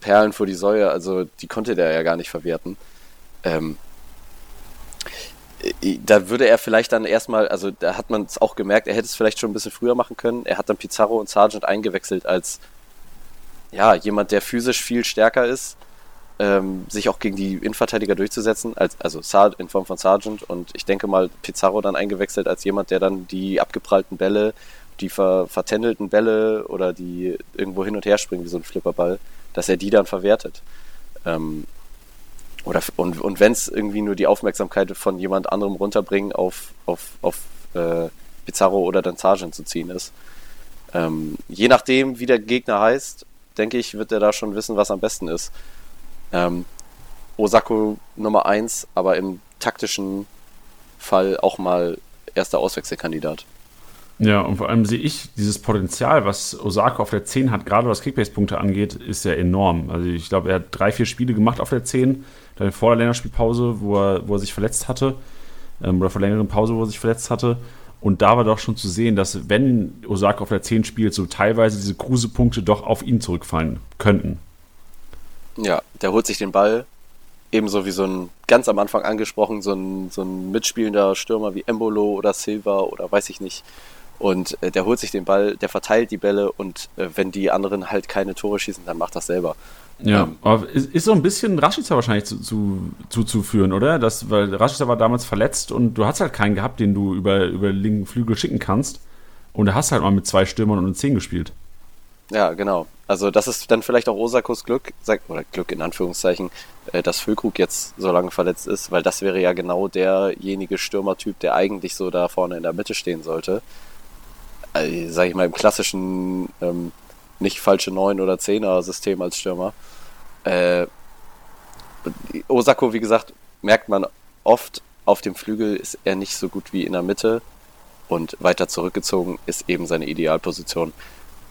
Perlen vor die Säue, also die konnte der ja gar nicht verwerten. Ähm, äh, da würde er vielleicht dann erstmal, also da hat man es auch gemerkt, er hätte es vielleicht schon ein bisschen früher machen können. Er hat dann Pizarro und Sargent eingewechselt als ja, jemand, der physisch viel stärker ist, ähm, sich auch gegen die Innenverteidiger durchzusetzen, als, also in Form von Sargent und ich denke mal Pizarro dann eingewechselt als jemand, der dann die abgeprallten Bälle, die ver vertändelten Bälle oder die irgendwo hin und her springen wie so ein Flipperball, dass er die dann verwertet. Ähm, oder und, und wenn es irgendwie nur die Aufmerksamkeit von jemand anderem runterbringen auf, auf, auf äh, Pizarro oder dann Sargent zu ziehen ist. Ähm, je nachdem, wie der Gegner heißt, denke ich, wird er da schon wissen, was am besten ist. Ähm, Osako Nummer 1, aber im taktischen Fall auch mal erster Auswechselkandidat. Ja, und vor allem sehe ich dieses Potenzial, was Osako auf der 10 hat, gerade was Kickbase-Punkte angeht, ist ja enorm. Also ich glaube, er hat drei, vier Spiele gemacht auf der 10, dann vor der Länderspielpause, wo er, wo er sich verletzt hatte, ähm, oder vor längeren Pause, wo er sich verletzt hatte. Und da war doch schon zu sehen, dass wenn Osako auf der 10 spielt, so teilweise diese Kruse-Punkte doch auf ihn zurückfallen könnten. Ja, der holt sich den Ball, ebenso wie so ein, ganz am Anfang angesprochen, so ein, so ein mitspielender Stürmer wie Embolo oder Silva oder weiß ich nicht, und äh, der holt sich den Ball, der verteilt die Bälle und äh, wenn die anderen halt keine Tore schießen, dann macht das selber. Ja, aber ist, ist, so ein bisschen Rashica wahrscheinlich zuzuführen, zu, zu, oder? Das, weil Rashica war damals verletzt und du hast halt keinen gehabt, den du über, über linken Flügel schicken kannst. Und du hast halt mal mit zwei Stürmern und Zehn gespielt. Ja, genau. Also das ist dann vielleicht auch Osakos Glück, oder Glück in Anführungszeichen, äh, dass Füllkrug jetzt so lange verletzt ist, weil das wäre ja genau derjenige Stürmertyp, der eigentlich so da vorne in der Mitte stehen sollte äh, sag ich mal, im klassischen ähm, nicht falsche 9 oder 10er System als Stürmer. Äh, Osako, wie gesagt, merkt man oft, auf dem Flügel ist er nicht so gut wie in der Mitte und weiter zurückgezogen ist eben seine Idealposition.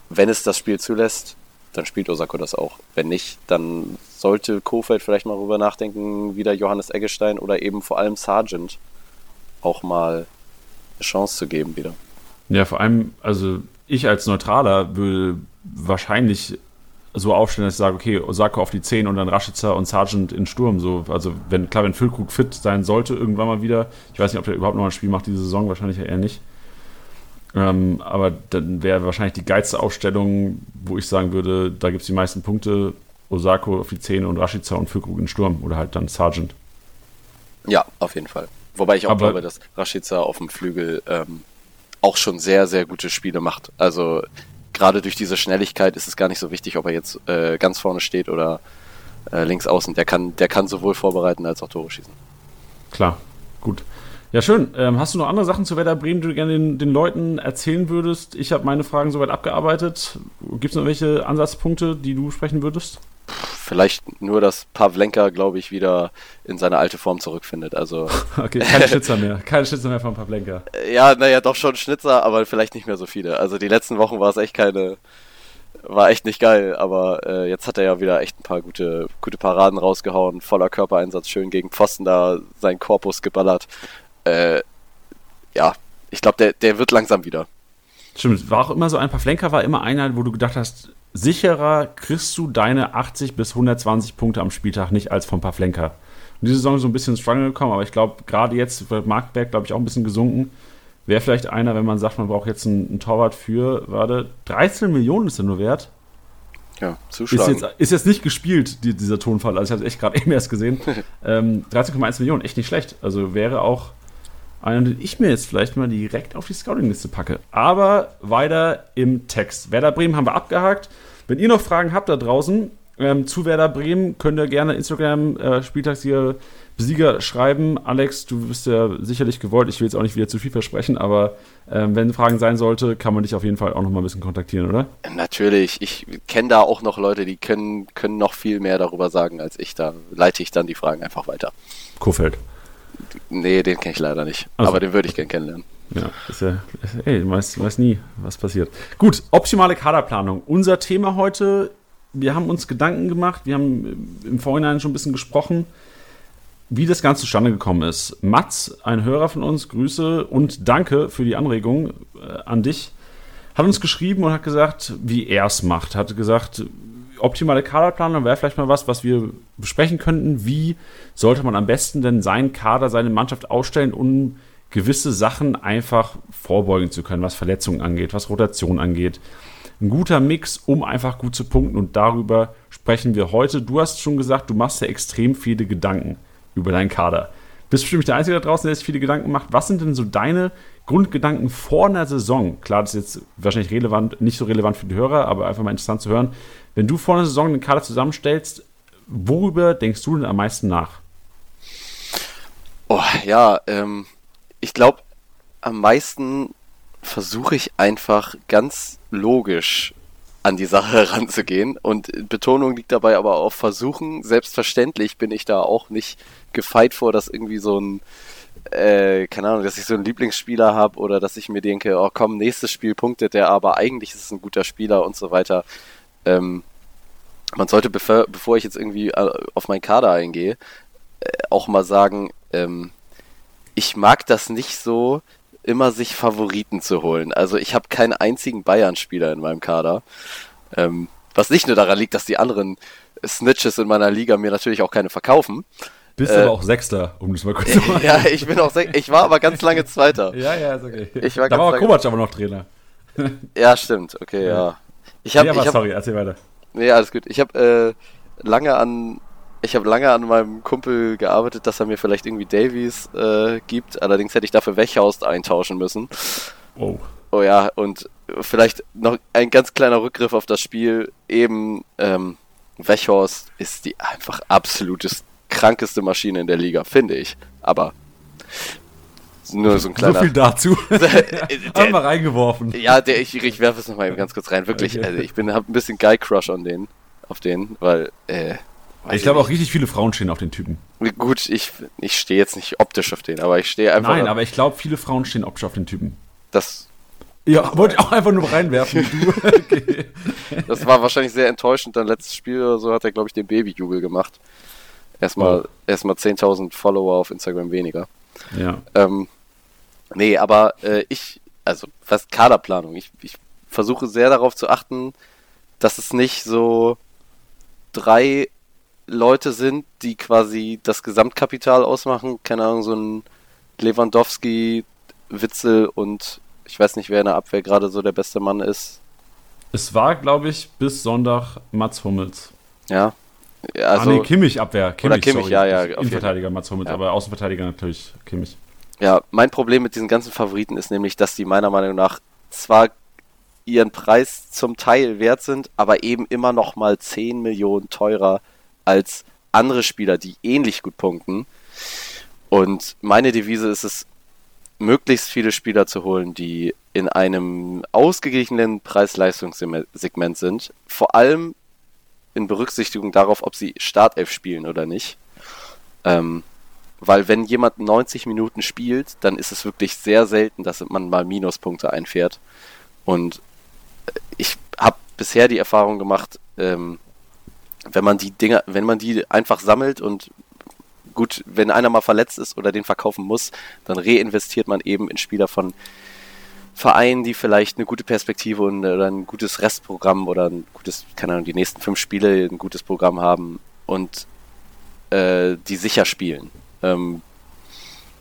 Wenn es das Spiel zulässt, dann spielt Osako das auch. Wenn nicht, dann sollte Kofeld vielleicht mal darüber nachdenken, wieder Johannes Eggestein oder eben vor allem Sargent auch mal eine Chance zu geben wieder. Ja, vor allem, also ich als Neutraler würde wahrscheinlich so aufstellen, dass ich sage, okay, Osako auf die 10 und dann Rashica und Sargent in Sturm. So, also wenn, klar, wenn Füllkrug fit sein sollte, irgendwann mal wieder. Ich weiß nicht, ob der überhaupt noch ein Spiel macht diese Saison, wahrscheinlich eher nicht. Ähm, aber dann wäre wahrscheinlich die geilste Aufstellung, wo ich sagen würde, da gibt es die meisten Punkte, Osako auf die 10 und Rashica und Füllkrug in Sturm oder halt dann Sargent. Ja, auf jeden Fall. Wobei ich auch aber, glaube, dass Rashica auf dem Flügel ähm, auch schon sehr, sehr gute Spiele macht. Also gerade durch diese Schnelligkeit ist es gar nicht so wichtig, ob er jetzt äh, ganz vorne steht oder äh, links außen. Der kann, der kann sowohl vorbereiten als auch Tore schießen. Klar, gut. Ja, schön. Ähm, hast du noch andere Sachen zu Werder Bremen, die du gerne den, den Leuten erzählen würdest? Ich habe meine Fragen soweit abgearbeitet. Gibt es noch welche Ansatzpunkte, die du sprechen würdest? vielleicht nur, dass Pavlenka, glaube ich, wieder in seine alte Form zurückfindet. Also <laughs> okay, keine <laughs> Schnitzer mehr, keine Schnitzer mehr von Pavlenka. Ja, naja, doch schon Schnitzer, aber vielleicht nicht mehr so viele. Also die letzten Wochen war es echt keine, war echt nicht geil, aber äh, jetzt hat er ja wieder echt ein paar gute, gute Paraden rausgehauen, voller Körpereinsatz, schön gegen Pfosten da seinen Korpus geballert. Äh, ja, ich glaube, der, der wird langsam wieder. Stimmt, war auch immer so ein Pavlenka war immer einer, wo du gedacht hast, sicherer kriegst du deine 80 bis 120 Punkte am Spieltag nicht als von Pavlenka. Und diese Saison so ein bisschen Struggle gekommen, aber ich glaube, gerade jetzt wird Marktberg, glaube ich, auch ein bisschen gesunken. Wäre vielleicht einer, wenn man sagt, man braucht jetzt einen, einen Torwart für, warte, 13 Millionen ist er nur wert. Ja, zuschlagen. Ist jetzt, ist jetzt nicht gespielt, die, dieser Tonfall. Also ich habe es echt gerade <laughs> eben erst gesehen. <laughs> ähm, 13,1 Millionen, echt nicht schlecht. Also wäre auch einen, den ich mir jetzt vielleicht mal direkt auf die Scouting-Liste packe. Aber weiter im Text. Werder Bremen haben wir abgehakt. Wenn ihr noch Fragen habt da draußen ähm, zu Werder Bremen, könnt ihr gerne Instagram äh, Spieltagssieger Besieger schreiben. Alex, du bist ja sicherlich gewollt. Ich will jetzt auch nicht wieder zu viel versprechen, aber äh, wenn Fragen sein sollte, kann man dich auf jeden Fall auch noch mal ein bisschen kontaktieren, oder? Natürlich. Ich kenne da auch noch Leute, die können, können noch viel mehr darüber sagen als ich. Da leite ich dann die Fragen einfach weiter. Kofeld. Nee, den kenne ich leider nicht. Also, aber den würde ich gerne kennenlernen. Ja, ist ja, ey, du weißt, weißt nie, was passiert. Gut, optimale Kaderplanung. Unser Thema heute, wir haben uns Gedanken gemacht, wir haben im Vorhinein schon ein bisschen gesprochen, wie das Ganze zustande gekommen ist. Mats, ein Hörer von uns, Grüße und danke für die Anregung äh, an dich, hat uns geschrieben und hat gesagt, wie er es macht. Hat gesagt, optimale Kaderplanung wäre vielleicht mal was, was wir besprechen könnten. Wie sollte man am besten denn seinen Kader, seine Mannschaft ausstellen, um gewisse Sachen einfach vorbeugen zu können, was Verletzungen angeht, was Rotation angeht. Ein guter Mix, um einfach gut zu punkten und darüber sprechen wir heute. Du hast schon gesagt, du machst ja extrem viele Gedanken über deinen Kader. Bist bestimmt der Einzige da draußen, der sich viele Gedanken macht. Was sind denn so deine Grundgedanken vor einer Saison? Klar, das ist jetzt wahrscheinlich relevant, nicht so relevant für die Hörer, aber einfach mal interessant zu hören. Wenn du vor einer Saison einen Kader zusammenstellst, worüber denkst du denn am meisten nach? Oh, ja, ähm, ich glaube, am meisten versuche ich einfach ganz logisch an die Sache <laughs> heranzugehen. Und Betonung liegt dabei aber auf Versuchen. Selbstverständlich bin ich da auch nicht gefeit vor, dass irgendwie so ein, äh, keine Ahnung, dass ich so einen Lieblingsspieler habe oder dass ich mir denke, oh komm, nächstes Spiel punktet der, aber eigentlich ist es ein guter Spieler und so weiter. Ähm, man sollte, bevor, bevor ich jetzt irgendwie äh, auf meinen Kader eingehe, äh, auch mal sagen, ähm, ich mag das nicht so, immer sich Favoriten zu holen. Also ich habe keinen einzigen Bayern-Spieler in meinem Kader. Ähm, was nicht nur daran liegt, dass die anderen Snitches in meiner Liga mir natürlich auch keine verkaufen. Bist äh, aber auch Sechster, um das mal kurz <laughs> zu machen. ja, ich bin auch Sechster. Ich war aber ganz lange Zweiter. <laughs> ja, ja, ist okay. Ich war da war Kovac aber noch Trainer. ja, stimmt. Okay, ja. ja. Ich hab, nee, hab, sorry, erzähl weiter. Nee, alles gut. Ich habe äh, lange an ich habe lange an meinem Kumpel gearbeitet, dass er mir vielleicht irgendwie Davies äh, gibt. Allerdings hätte ich dafür Wechhaust eintauschen müssen. Oh. Oh ja, und vielleicht noch ein ganz kleiner Rückgriff auf das Spiel. Eben, ähm, Wechhorst ist die einfach absolutes krankeste Maschine in der Liga, finde ich. Aber nur so ein kleiner. So viel dazu. <laughs> Haben wir reingeworfen. Ja, der, ich, ich werfe es nochmal ganz kurz rein. Wirklich, okay. also ich bin, hab ein bisschen Guy Crush an den, auf den, weil, äh, ich glaube auch richtig viele Frauen stehen auf den Typen. Gut, ich, ich stehe jetzt nicht optisch auf den, aber ich stehe einfach. Nein, aber ich glaube, viele Frauen stehen optisch auf den Typen. Das. Ja, wollte ich auch einfach nur reinwerfen. <laughs> okay. Das war wahrscheinlich sehr enttäuschend. Dann letztes Spiel oder so hat er, glaube ich, den Babyjubel gemacht. Erstmal, oh. erstmal 10.000 Follower auf Instagram weniger. Ja. Ähm, nee, aber äh, ich, also, was Kaderplanung? Ich, ich versuche sehr darauf zu achten, dass es nicht so drei Leute sind, die quasi das Gesamtkapital ausmachen. Keine Ahnung, so ein Lewandowski, Witzel und ich weiß nicht, wer in der Abwehr gerade so der beste Mann ist. Es war, glaube ich, bis Sonntag Mats Hummels. Ja. also, ah, nee, Kimmich Abwehr. Kimmich, oder Kimmich, sorry. ja, ja. Innenverteidiger Mats Hummels, ja. aber Außenverteidiger natürlich Kimmich. Ja, mein Problem mit diesen ganzen Favoriten ist nämlich, dass die meiner Meinung nach zwar ihren Preis zum Teil wert sind, aber eben immer noch mal 10 Millionen teurer als andere Spieler, die ähnlich gut punkten. Und meine Devise ist es, möglichst viele Spieler zu holen, die in einem ausgeglichenen Preis-Leistungssegment sind. Vor allem in Berücksichtigung darauf, ob sie Startelf spielen oder nicht. Ähm, weil wenn jemand 90 Minuten spielt, dann ist es wirklich sehr selten, dass man mal Minuspunkte einfährt. Und ich habe bisher die Erfahrung gemacht, ähm, wenn man die Dinger, wenn man die einfach sammelt und gut, wenn einer mal verletzt ist oder den verkaufen muss, dann reinvestiert man eben in Spieler von Vereinen, die vielleicht eine gute Perspektive und, oder ein gutes Restprogramm oder ein gutes, keine Ahnung, die nächsten fünf Spiele ein gutes Programm haben und äh, die sicher spielen. Ähm,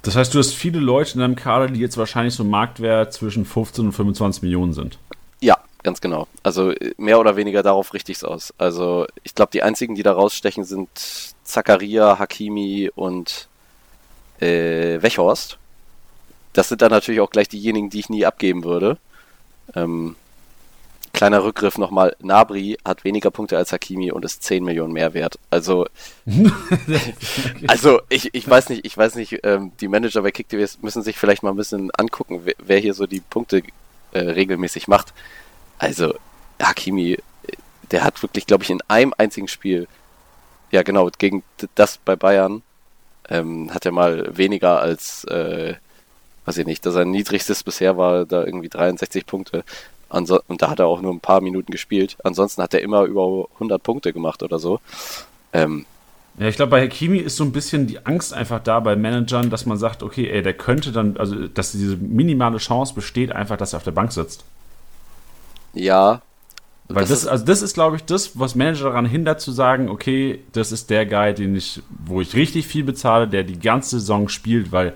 das heißt, du hast viele Leute in deinem Kader, die jetzt wahrscheinlich so Marktwert zwischen 15 und 25 Millionen sind. Ja, Ganz genau. Also äh, mehr oder weniger darauf richte ich es aus. Also ich glaube, die einzigen, die da rausstechen, sind Zakaria, Hakimi und äh, Wechhorst. Das sind dann natürlich auch gleich diejenigen, die ich nie abgeben würde. Ähm, kleiner Rückgriff nochmal. Nabri hat weniger Punkte als Hakimi und ist 10 Millionen mehr wert. Also, <laughs> also ich, ich weiß nicht, ich weiß nicht, ähm, die Manager bei KickTV müssen sich vielleicht mal ein bisschen angucken, wer, wer hier so die Punkte äh, regelmäßig macht. Also, Hakimi, der hat wirklich, glaube ich, in einem einzigen Spiel, ja genau, gegen das bei Bayern, ähm, hat er mal weniger als, äh, weiß ich nicht, dass sein niedrigstes bisher war da irgendwie 63 Punkte. Anso und da hat er auch nur ein paar Minuten gespielt. Ansonsten hat er immer über 100 Punkte gemacht oder so. Ähm, ja, ich glaube, bei Hakimi ist so ein bisschen die Angst einfach da bei Managern, dass man sagt, okay, ey, der könnte dann, also dass diese minimale Chance besteht, einfach, dass er auf der Bank sitzt. Ja. Weil das, das ist, also das ist, glaube ich, das, was Manager daran hindert, zu sagen, okay, das ist der Guy, den ich, wo ich richtig viel bezahle, der die ganze Saison spielt, weil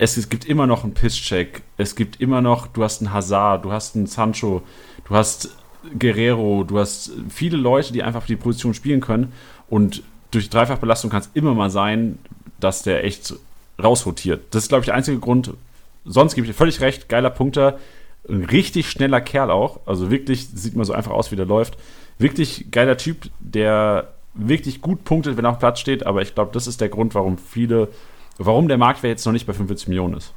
es, es gibt immer noch einen Pisscheck, es gibt immer noch, du hast einen Hazard, du hast einen Sancho, du hast Guerrero, du hast viele Leute, die einfach die Position spielen können und durch Dreifachbelastung kann es immer mal sein, dass der echt rausrotiert. Das ist, glaube ich, der einzige Grund. Sonst gebe ich dir völlig recht, geiler Punkter ein richtig schneller Kerl auch. Also wirklich, sieht man so einfach aus, wie der läuft. Wirklich geiler Typ, der wirklich gut punktet, wenn er auf Platz steht. Aber ich glaube, das ist der Grund, warum viele, warum der Marktwert jetzt noch nicht bei 45 Millionen ist.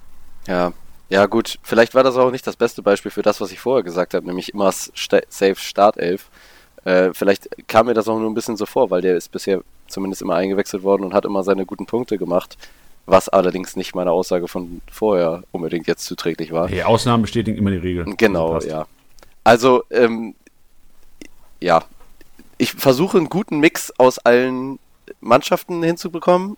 Ja, Ja, gut, vielleicht war das auch nicht das beste Beispiel für das, was ich vorher gesagt habe, nämlich immer safe Startelf. Äh, vielleicht kam mir das auch nur ein bisschen so vor, weil der ist bisher zumindest immer eingewechselt worden und hat immer seine guten Punkte gemacht, was allerdings nicht meiner Aussage von vorher unbedingt jetzt zuträglich war. Hey, Ausnahmen bestätigen immer die Regel. Genau, Also ja. Also, ähm, ja, ich versuche einen guten Mix aus allen Mannschaften hinzubekommen.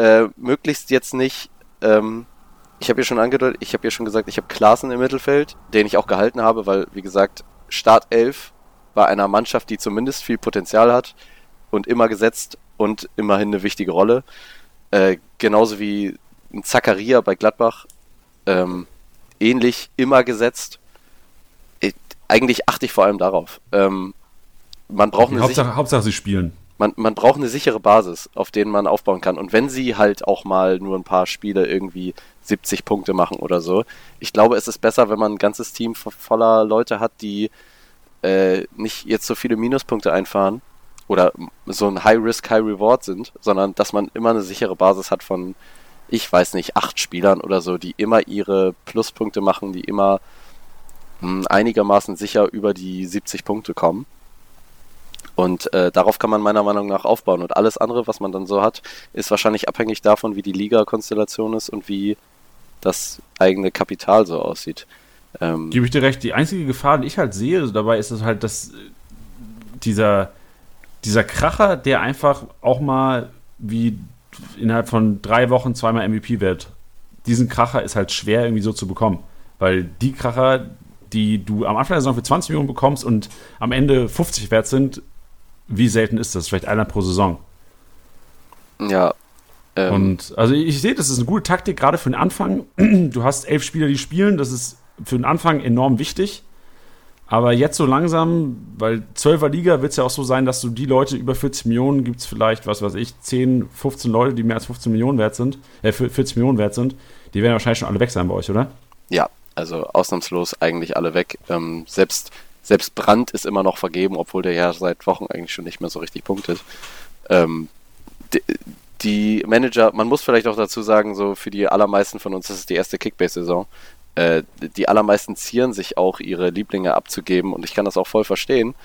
Äh, möglichst jetzt nicht, ähm, ich habe ja schon angedeutet, ich habe ja schon gesagt, ich habe Klaassen im Mittelfeld, den ich auch gehalten habe, weil, wie gesagt, Startelf bei einer Mannschaft, die zumindest viel Potenzial hat und immer gesetzt und immerhin eine wichtige Rolle. Äh, genauso wie ein Zakaria bei Gladbach. Ähm, ähnlich immer gesetzt. Ich, eigentlich achte ich vor allem darauf. Ähm, man braucht eine Hauptsache, Hauptsache, sie spielen. Man, man braucht eine sichere Basis, auf denen man aufbauen kann. Und wenn sie halt auch mal nur ein paar Spiele irgendwie 70 Punkte machen oder so, ich glaube, es ist besser, wenn man ein ganzes Team vo- voller Leute hat, die äh, nicht jetzt so viele Minuspunkte einfahren oder so ein High-Risk, High-Reward sind, sondern dass man immer eine sichere Basis hat von, ich weiß nicht, acht Spielern oder so, die immer ihre Pluspunkte machen, die immer mh, einigermaßen sicher über die 70 Punkte kommen. Und äh, darauf kann man meiner Meinung nach aufbauen. Und alles andere, was man dann so hat, ist wahrscheinlich abhängig davon, wie die Liga-Konstellation ist und wie das eigene Kapital so aussieht. Ähm, Gebe ich dir recht. Die einzige Gefahr, die ich halt sehe dabei, ist es halt, dass äh, dieser, dieser Kracher, der einfach auch mal wie innerhalb von drei Wochen zweimal MVP wird, diesen Kracher ist halt schwer irgendwie so zu bekommen. Weil die Kracher, die du am Anfang der Saison für 20 Millionen bekommst und am Ende 50 wert sind, wie selten ist das? Vielleicht einer pro Saison. ja. Ähm, Und also ich, sehe, das ist eine gute Taktik, gerade für den Anfang. <clears throat> Du hast elf Spieler, die spielen, das ist für den Anfang enorm wichtig. Aber jetzt so langsam, weil 12er Liga wird es ja auch so sein, dass du die Leute über 40 Millionen gibt es vielleicht, was weiß ich, 10, 15 Leute, die mehr als 15 Millionen wert sind, äh, 40 Millionen wert sind, die werden wahrscheinlich schon alle weg sein bei euch, oder? ja, also ausnahmslos eigentlich alle weg. Ähm, selbst, selbst Brandt ist immer noch vergeben, obwohl der ja seit Wochen eigentlich schon nicht mehr so richtig punktet. Ähm, die, die Manager, man muss vielleicht auch dazu sagen, so für die allermeisten von uns, das ist die erste Kickbase-Saison. Äh, die allermeisten zieren sich auch, ihre Lieblinge abzugeben und ich kann das auch voll verstehen.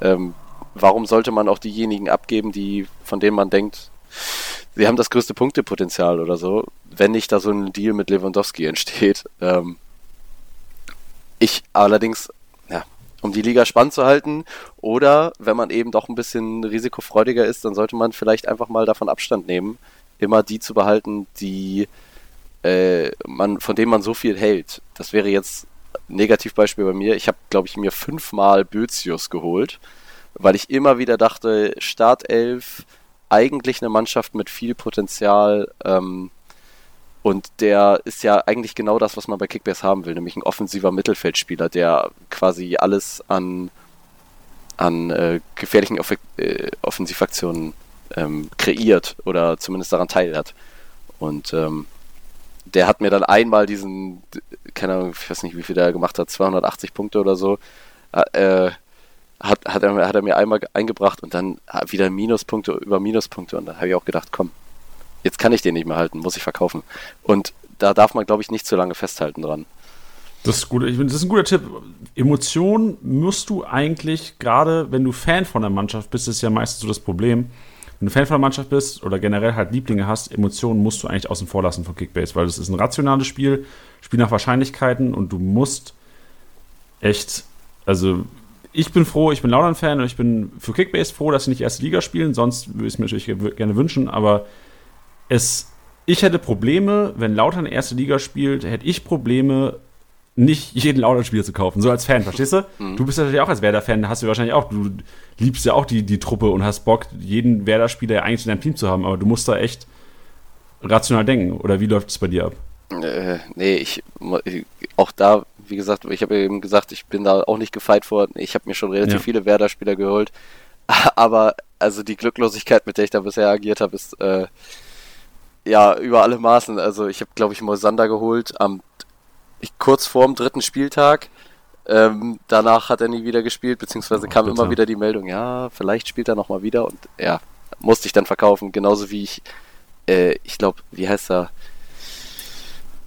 Ähm, warum sollte man auch diejenigen abgeben, die, von denen man denkt, sie haben das größte Punktepotenzial oder so, wenn nicht da so ein Deal mit Lewandowski entsteht. Ähm, ich allerdings, um die Liga spannend zu halten oder wenn man eben doch ein bisschen risikofreudiger ist, dann sollte man vielleicht einfach mal davon Abstand nehmen, immer die zu behalten, die äh, man, von denen man so viel hält. Das wäre jetzt ein Negativbeispiel bei mir. Ich habe, glaube ich, mir fünfmal Bözius geholt, weil ich immer wieder dachte, Startelf, eigentlich eine Mannschaft mit viel Potenzial, ähm, und der ist ja eigentlich genau das, was man bei Kickbase haben will, nämlich ein offensiver Mittelfeldspieler, der quasi alles an, an äh, gefährlichen Off äh, Offensivaktionen ähm, kreiert oder zumindest daran teilhat. Und ähm, der hat mir dann einmal diesen, keine Ahnung, ich weiß nicht, wie viel der gemacht hat, 280 Punkte oder so, äh, hat, hat, er, hat er mir einmal eingebracht und dann wieder Minuspunkte über Minuspunkte und dann habe ich auch gedacht, komm, jetzt kann ich den nicht mehr halten, muss ich verkaufen. Und da darf man, glaube ich, nicht zu lange festhalten dran. Das ist, gut. Das ist ein guter Tipp. Emotionen musst du eigentlich, gerade wenn du Fan von der Mannschaft bist, ist ja meistens so das Problem. Wenn du Fan von der Mannschaft bist oder generell halt Lieblinge hast, Emotionen musst du eigentlich außen vor lassen von Kickbase, weil das ist ein rationales Spiel, Spiel nach Wahrscheinlichkeiten und du musst echt, also ich bin froh, ich bin Laudern-Fan und ich bin für Kickbase froh, dass sie nicht erste Liga spielen, sonst würde ich es mir natürlich gerne wünschen, aber es, ich hätte Probleme, wenn Lautern erste Liga spielt, hätte ich Probleme, nicht jeden Lautern-Spieler zu kaufen. So als Fan, verstehst du? Mhm. Du bist natürlich auch als Werder-Fan, hast du wahrscheinlich auch, du liebst ja auch die, die Truppe und hast Bock, jeden Werder-Spieler ja eigentlich in deinem Team zu haben, aber du musst da echt rational denken. Oder wie läuft es bei dir ab? Äh, nee, ich, auch da, wie gesagt, ich habe eben gesagt, ich bin da auch nicht gefeit worden. Ich habe mir schon relativ Ja. viele Werder-Spieler geholt. <laughs> Aber also die Glücklosigkeit, mit der ich da bisher agiert habe, ist äh, ja über alle Maßen. Also ich habe, glaube ich, Moisander geholt am ich, kurz vorm dritten Spieltag. Ähm, danach hat er nie wieder gespielt, beziehungsweise Oh, kam bitter. immer wieder die Meldung, ja, vielleicht spielt er nochmal wieder und ja, musste ich dann verkaufen, genauso wie ich, äh, ich glaube, wie heißt er?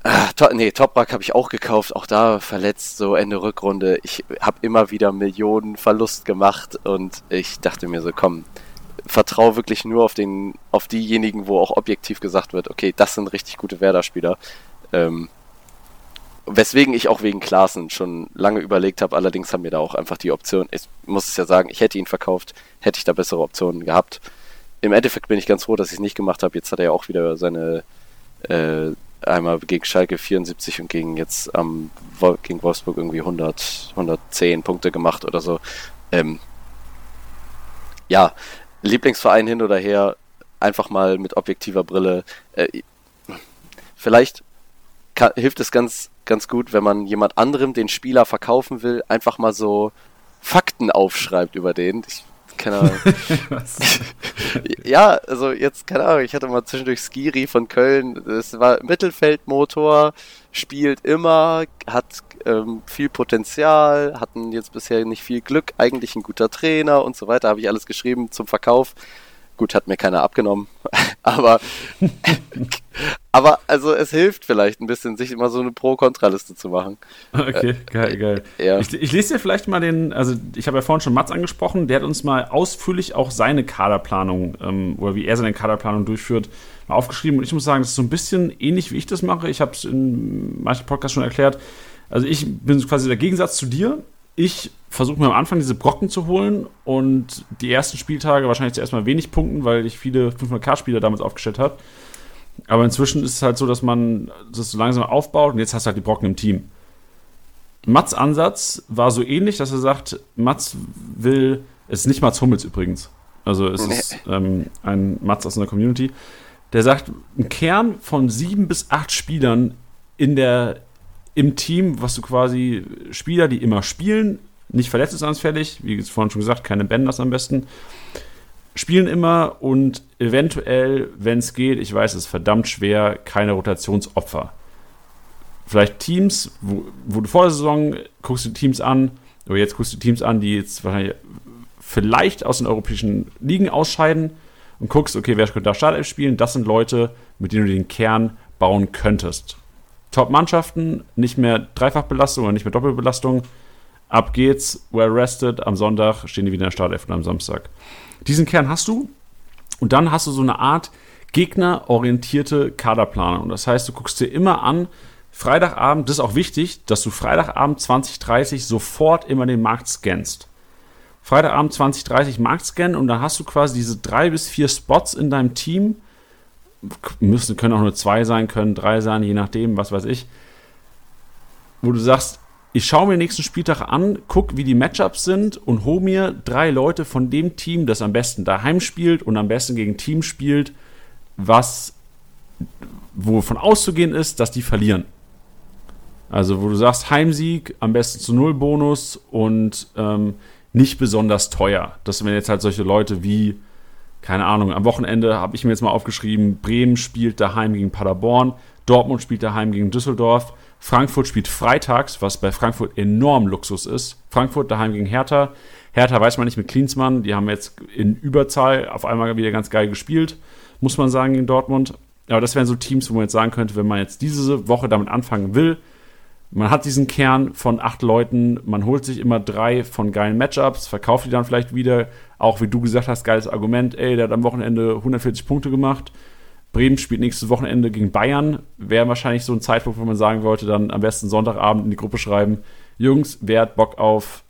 Ah, to nee, Toprak habe ich auch gekauft, auch da verletzt, so Ende Rückrunde. Ich habe immer wieder Millionen Verlust gemacht und ich dachte mir so, komm, vertraue wirklich nur auf den, auf diejenigen, wo auch objektiv gesagt wird, okay, das sind richtig gute Werder-Spieler. Ähm, weswegen ich auch wegen Klaassen schon lange überlegt habe, allerdings haben wir da auch einfach die Option, ich muss es ja sagen, ich hätte ihn verkauft, hätte ich da bessere Optionen gehabt. Im Endeffekt bin ich ganz froh, dass ich es nicht gemacht habe. Jetzt hat er ja auch wieder seine äh, einmal gegen Schalke 74 und gegen jetzt ähm, gegen Wolfsburg irgendwie 100, 110 Punkte gemacht oder so. Ähm, ja, Lieblingsverein hin oder her, einfach mal mit objektiver Brille. Äh, vielleicht kann, hilft es ganz, ganz gut, wenn man jemand anderem den Spieler verkaufen will, einfach mal so Fakten aufschreibt über den. Ich keine <laughs> Ahnung. <laughs> ja, also jetzt, keine Ahnung, ich hatte mal zwischendurch Skiri von Köln, das war Mittelfeldmotor, spielt immer, hat ähm, viel Potenzial, hatten jetzt bisher nicht viel Glück, eigentlich ein guter Trainer und so weiter, habe ich alles geschrieben zum Verkauf. Gut, hat mir keiner abgenommen, <laughs> aber, <laughs> aber also es hilft vielleicht ein bisschen, sich immer so eine Pro-Kontra-Liste zu machen. Okay, äh, geil, geil. Ja. Ich, ich, lese dir vielleicht mal den, also ich habe ja vorhin schon Mats angesprochen, der hat uns mal ausführlich auch seine Kaderplanung ähm, oder wie er seine Kaderplanung durchführt, mal aufgeschrieben und ich muss sagen, das ist so ein bisschen ähnlich, wie ich das mache. Ich habe es in manchen Podcasts schon erklärt. Also ich bin quasi der Gegensatz zu dir ich versuche mir am Anfang diese Brocken zu holen und die ersten Spieltage wahrscheinlich zuerst mal wenig punkten, weil ich viele 500k-Spieler damals aufgestellt habe. Aber inzwischen ist es halt so, dass man das so langsam aufbaut und jetzt hast du halt die Brocken im Team. Mats Ansatz war so ähnlich, dass er sagt, Mats will, es ist nicht Mats Hummels übrigens, also es ist ähm, ein Mats aus einer Community, der sagt, ein Kern von sieben bis acht Spielern in der im Team, was du quasi Spieler, die immer spielen, nicht verletzungsanfällig, wie vorhin schon gesagt, keine Bänders am besten, spielen immer und eventuell, wenn es geht, ich weiß, es ist verdammt schwer, keine Rotationsopfer. Vielleicht Teams, wo, wo du vor der Saison guckst du Teams an, oder jetzt guckst du Teams an, die jetzt wahrscheinlich vielleicht aus den europäischen Ligen ausscheiden und guckst, okay, wer könnte da Startelf spielen? Das sind Leute, mit denen du den Kern bauen könntest. Top-Mannschaften, nicht mehr Dreifachbelastung oder nicht mehr Doppelbelastung. Ab geht's, well rested. Am Sonntag stehen die wieder in der Startelf und am Samstag. Diesen Kern hast du und dann hast du so eine Art gegnerorientierte Kaderplanung. Das heißt, du guckst dir immer an, Freitagabend, das ist auch wichtig, dass du Freitagabend 2030 sofort immer den Markt scannst. Freitagabend 2030 Markt scannen und dann hast du quasi diese drei bis vier Spots in deinem Team, müssen, können auch nur zwei sein, können drei sein, je nachdem, was weiß ich. Wo du sagst, ich schaue mir den nächsten Spieltag an, guck, wie die Matchups sind und hole mir drei Leute von dem Team, das am besten daheim spielt und am besten gegen Team spielt, was wovon auszugehen ist, dass die verlieren. Also, wo du sagst, Heimsieg, am besten zu Null Bonus und ähm, nicht besonders teuer. Das sind jetzt halt solche Leute wie keine Ahnung, am Wochenende habe ich mir jetzt mal aufgeschrieben, Bremen spielt daheim gegen Paderborn, Dortmund spielt daheim gegen Düsseldorf, Frankfurt spielt freitags, was bei Frankfurt enorm Luxus ist. Frankfurt daheim gegen Hertha. Hertha weiß man nicht mit Klinsmann, die haben jetzt in Überzahl auf einmal wieder ganz geil gespielt, muss man sagen, gegen Dortmund. Aber das wären so Teams, wo man jetzt sagen könnte, wenn man jetzt diese Woche damit anfangen will, man hat diesen Kern von acht Leuten, man holt sich immer drei von geilen Matchups, verkauft die dann vielleicht wieder. Auch wie du gesagt hast, geiles Argument, ey, der hat am Wochenende 140 Punkte gemacht. Bremen spielt nächstes Wochenende gegen Bayern. Wäre wahrscheinlich so ein Zeitpunkt, wo man sagen wollte, dann am besten Sonntagabend in die Gruppe schreiben: Jungs, wer hat Bock auf,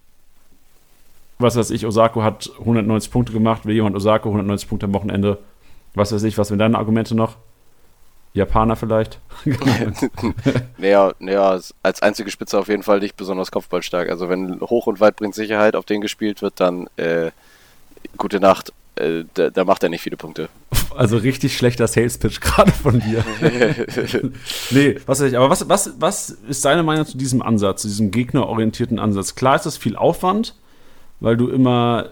was weiß ich, Osako hat 190 Punkte gemacht, will jemand Osako 190 Punkte am Wochenende? Was weiß ich, was sind deine Argumente noch? Japaner vielleicht? <laughs> naja, naja, als einzige Spitze auf jeden Fall nicht besonders kopfballstark. Also wenn hoch und weit bringt Sicherheit auf den gespielt wird, dann äh, gute Nacht. Äh, da, da, macht er nicht viele Punkte. Also richtig schlechter Sales-Pitch gerade von dir. <laughs> nee, was weiß ich. Aber was, was, was ist deine Meinung zu diesem Ansatz, zu diesem gegnerorientierten Ansatz? Klar ist das viel Aufwand, weil du immer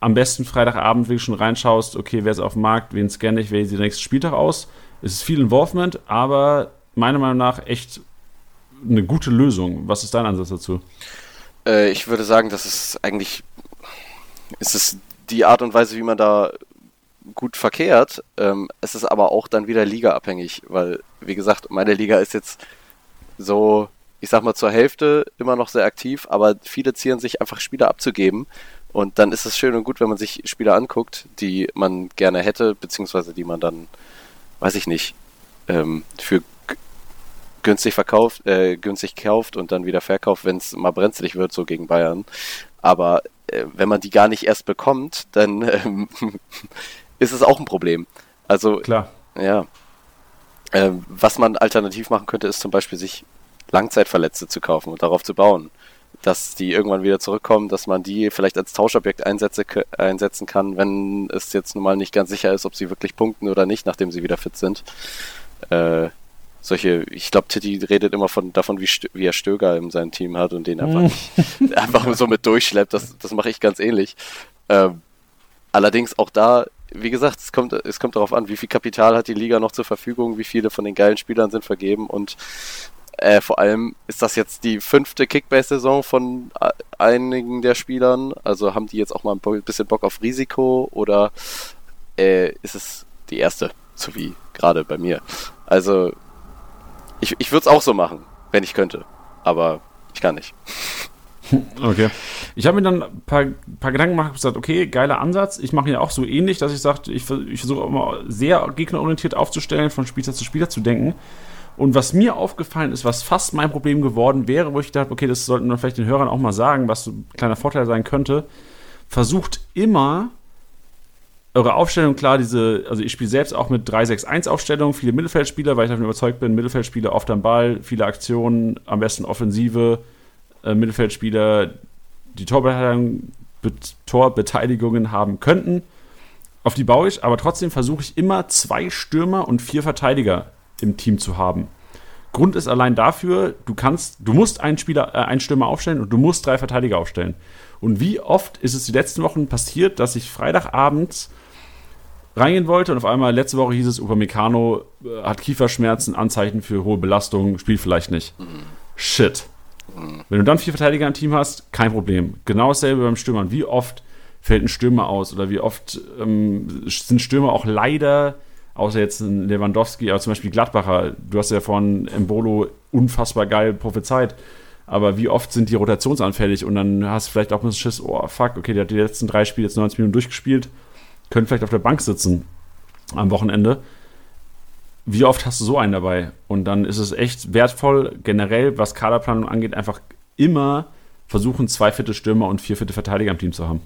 am besten Freitagabend wirklich schon reinschaust, okay, wer ist auf dem Markt, wen scanne ich, wer sieht der nächste Spieltag aus es ist viel Involvement, aber meiner Meinung nach echt eine gute Lösung. Was ist dein Ansatz dazu? Äh, ich würde sagen, das ist eigentlich es die Art und Weise, wie man da gut verkehrt. Ähm, es ist aber auch dann wieder ligaabhängig, weil, wie gesagt, meine Liga ist jetzt so, ich sag mal, zur Hälfte immer noch sehr aktiv, aber viele zieren sich einfach Spieler abzugeben. Und dann ist es schön und gut, wenn man sich Spieler anguckt, die man gerne hätte, beziehungsweise die man dann, weiß ich nicht, ähm, für günstig verkauft, äh, günstig kauft und dann wieder verkauft, wenn es mal brenzlig wird, so gegen Bayern. Aber äh, wenn man die gar nicht erst bekommt, dann <laughs> ähm, ist es auch ein Problem. Also klar. Ja. Ähm, was man alternativ machen könnte, ist zum Beispiel sich Langzeitverletzte zu kaufen und darauf zu bauen, dass die irgendwann wieder zurückkommen, dass man die vielleicht als Tauschobjekt einsetze, einsetzen kann, wenn es jetzt nun mal nicht ganz sicher ist, ob sie wirklich punkten oder nicht, nachdem sie wieder fit sind. Äh, solche, ich glaube, Titti redet immer von, davon, wie, wie er Stöger in seinem Team hat und den einfach, nicht, <laughs> einfach so mit durchschleppt. Das, das mache ich ganz ähnlich. Ähm, allerdings auch da, wie gesagt, es kommt, es kommt darauf an, wie viel Kapital hat die Liga noch zur Verfügung, wie viele von den geilen Spielern sind vergeben und äh, vor allem ist das jetzt die fünfte Kickbase-Saison von einigen der Spielern. Also haben die jetzt auch mal ein bisschen Bock auf Risiko oder äh, ist es die erste, so wie gerade bei mir? Also ich, ich würde es auch so machen, wenn ich könnte. Aber ich kann nicht. <laughs> Okay. Ich habe mir dann ein paar, paar Gedanken gemacht und gesagt, okay, geiler Ansatz. Ich mache ihn auch so ähnlich, dass ich sage, ich, ich versuche immer sehr gegnerorientiert aufzustellen, von Spieler zu Spieler zu denken. Und was mir aufgefallen ist, was fast mein Problem geworden wäre, wo ich dachte, okay, das sollten wir vielleicht den Hörern auch mal sagen, was so ein kleiner Vorteil sein könnte, versucht immer eure Aufstellung, klar, diese, also ich spiele selbst auch mit 3-6-1-Aufstellung, viele Mittelfeldspieler, weil ich davon überzeugt bin, Mittelfeldspieler oft am Ball, viele Aktionen, am besten Offensive, äh, Mittelfeldspieler, die Torbeteiligung, Torbeteiligungen haben könnten. Auf die baue ich, aber trotzdem versuche ich immer zwei Stürmer und vier Verteidiger im Team zu haben. Grund ist allein dafür, du kannst, du musst einen Spieler, äh, einen Stürmer aufstellen und du musst drei Verteidiger aufstellen. Und wie oft ist es die letzten Wochen passiert, dass ich Freitagabends reingehen wollte und auf einmal letzte Woche hieß es, Upamecano äh, hat Kieferschmerzen, Anzeichen für hohe Belastung, spielt vielleicht nicht. Shit. Wenn du dann vier Verteidiger im Team hast, kein Problem. Genau dasselbe beim Stürmern. Wie oft fällt ein Stürmer aus oder wie oft ähm, sind Stürmer auch leider, außer jetzt ein Lewandowski, aber zum Beispiel Gladbacher, du hast ja von Embolo unfassbar geil prophezeit, aber wie oft sind die rotationsanfällig und dann hast du vielleicht auch ein Schiss, oh fuck, okay, der hat die letzten drei Spiele jetzt 90 Minuten durchgespielt, können vielleicht auf der Bank sitzen am Wochenende. Wie oft hast du so einen dabei? Und dann ist es echt wertvoll, generell, was Kaderplanung angeht, einfach immer versuchen, zwei Viertel Stürmer und vier Viertel Verteidiger im Team zu haben.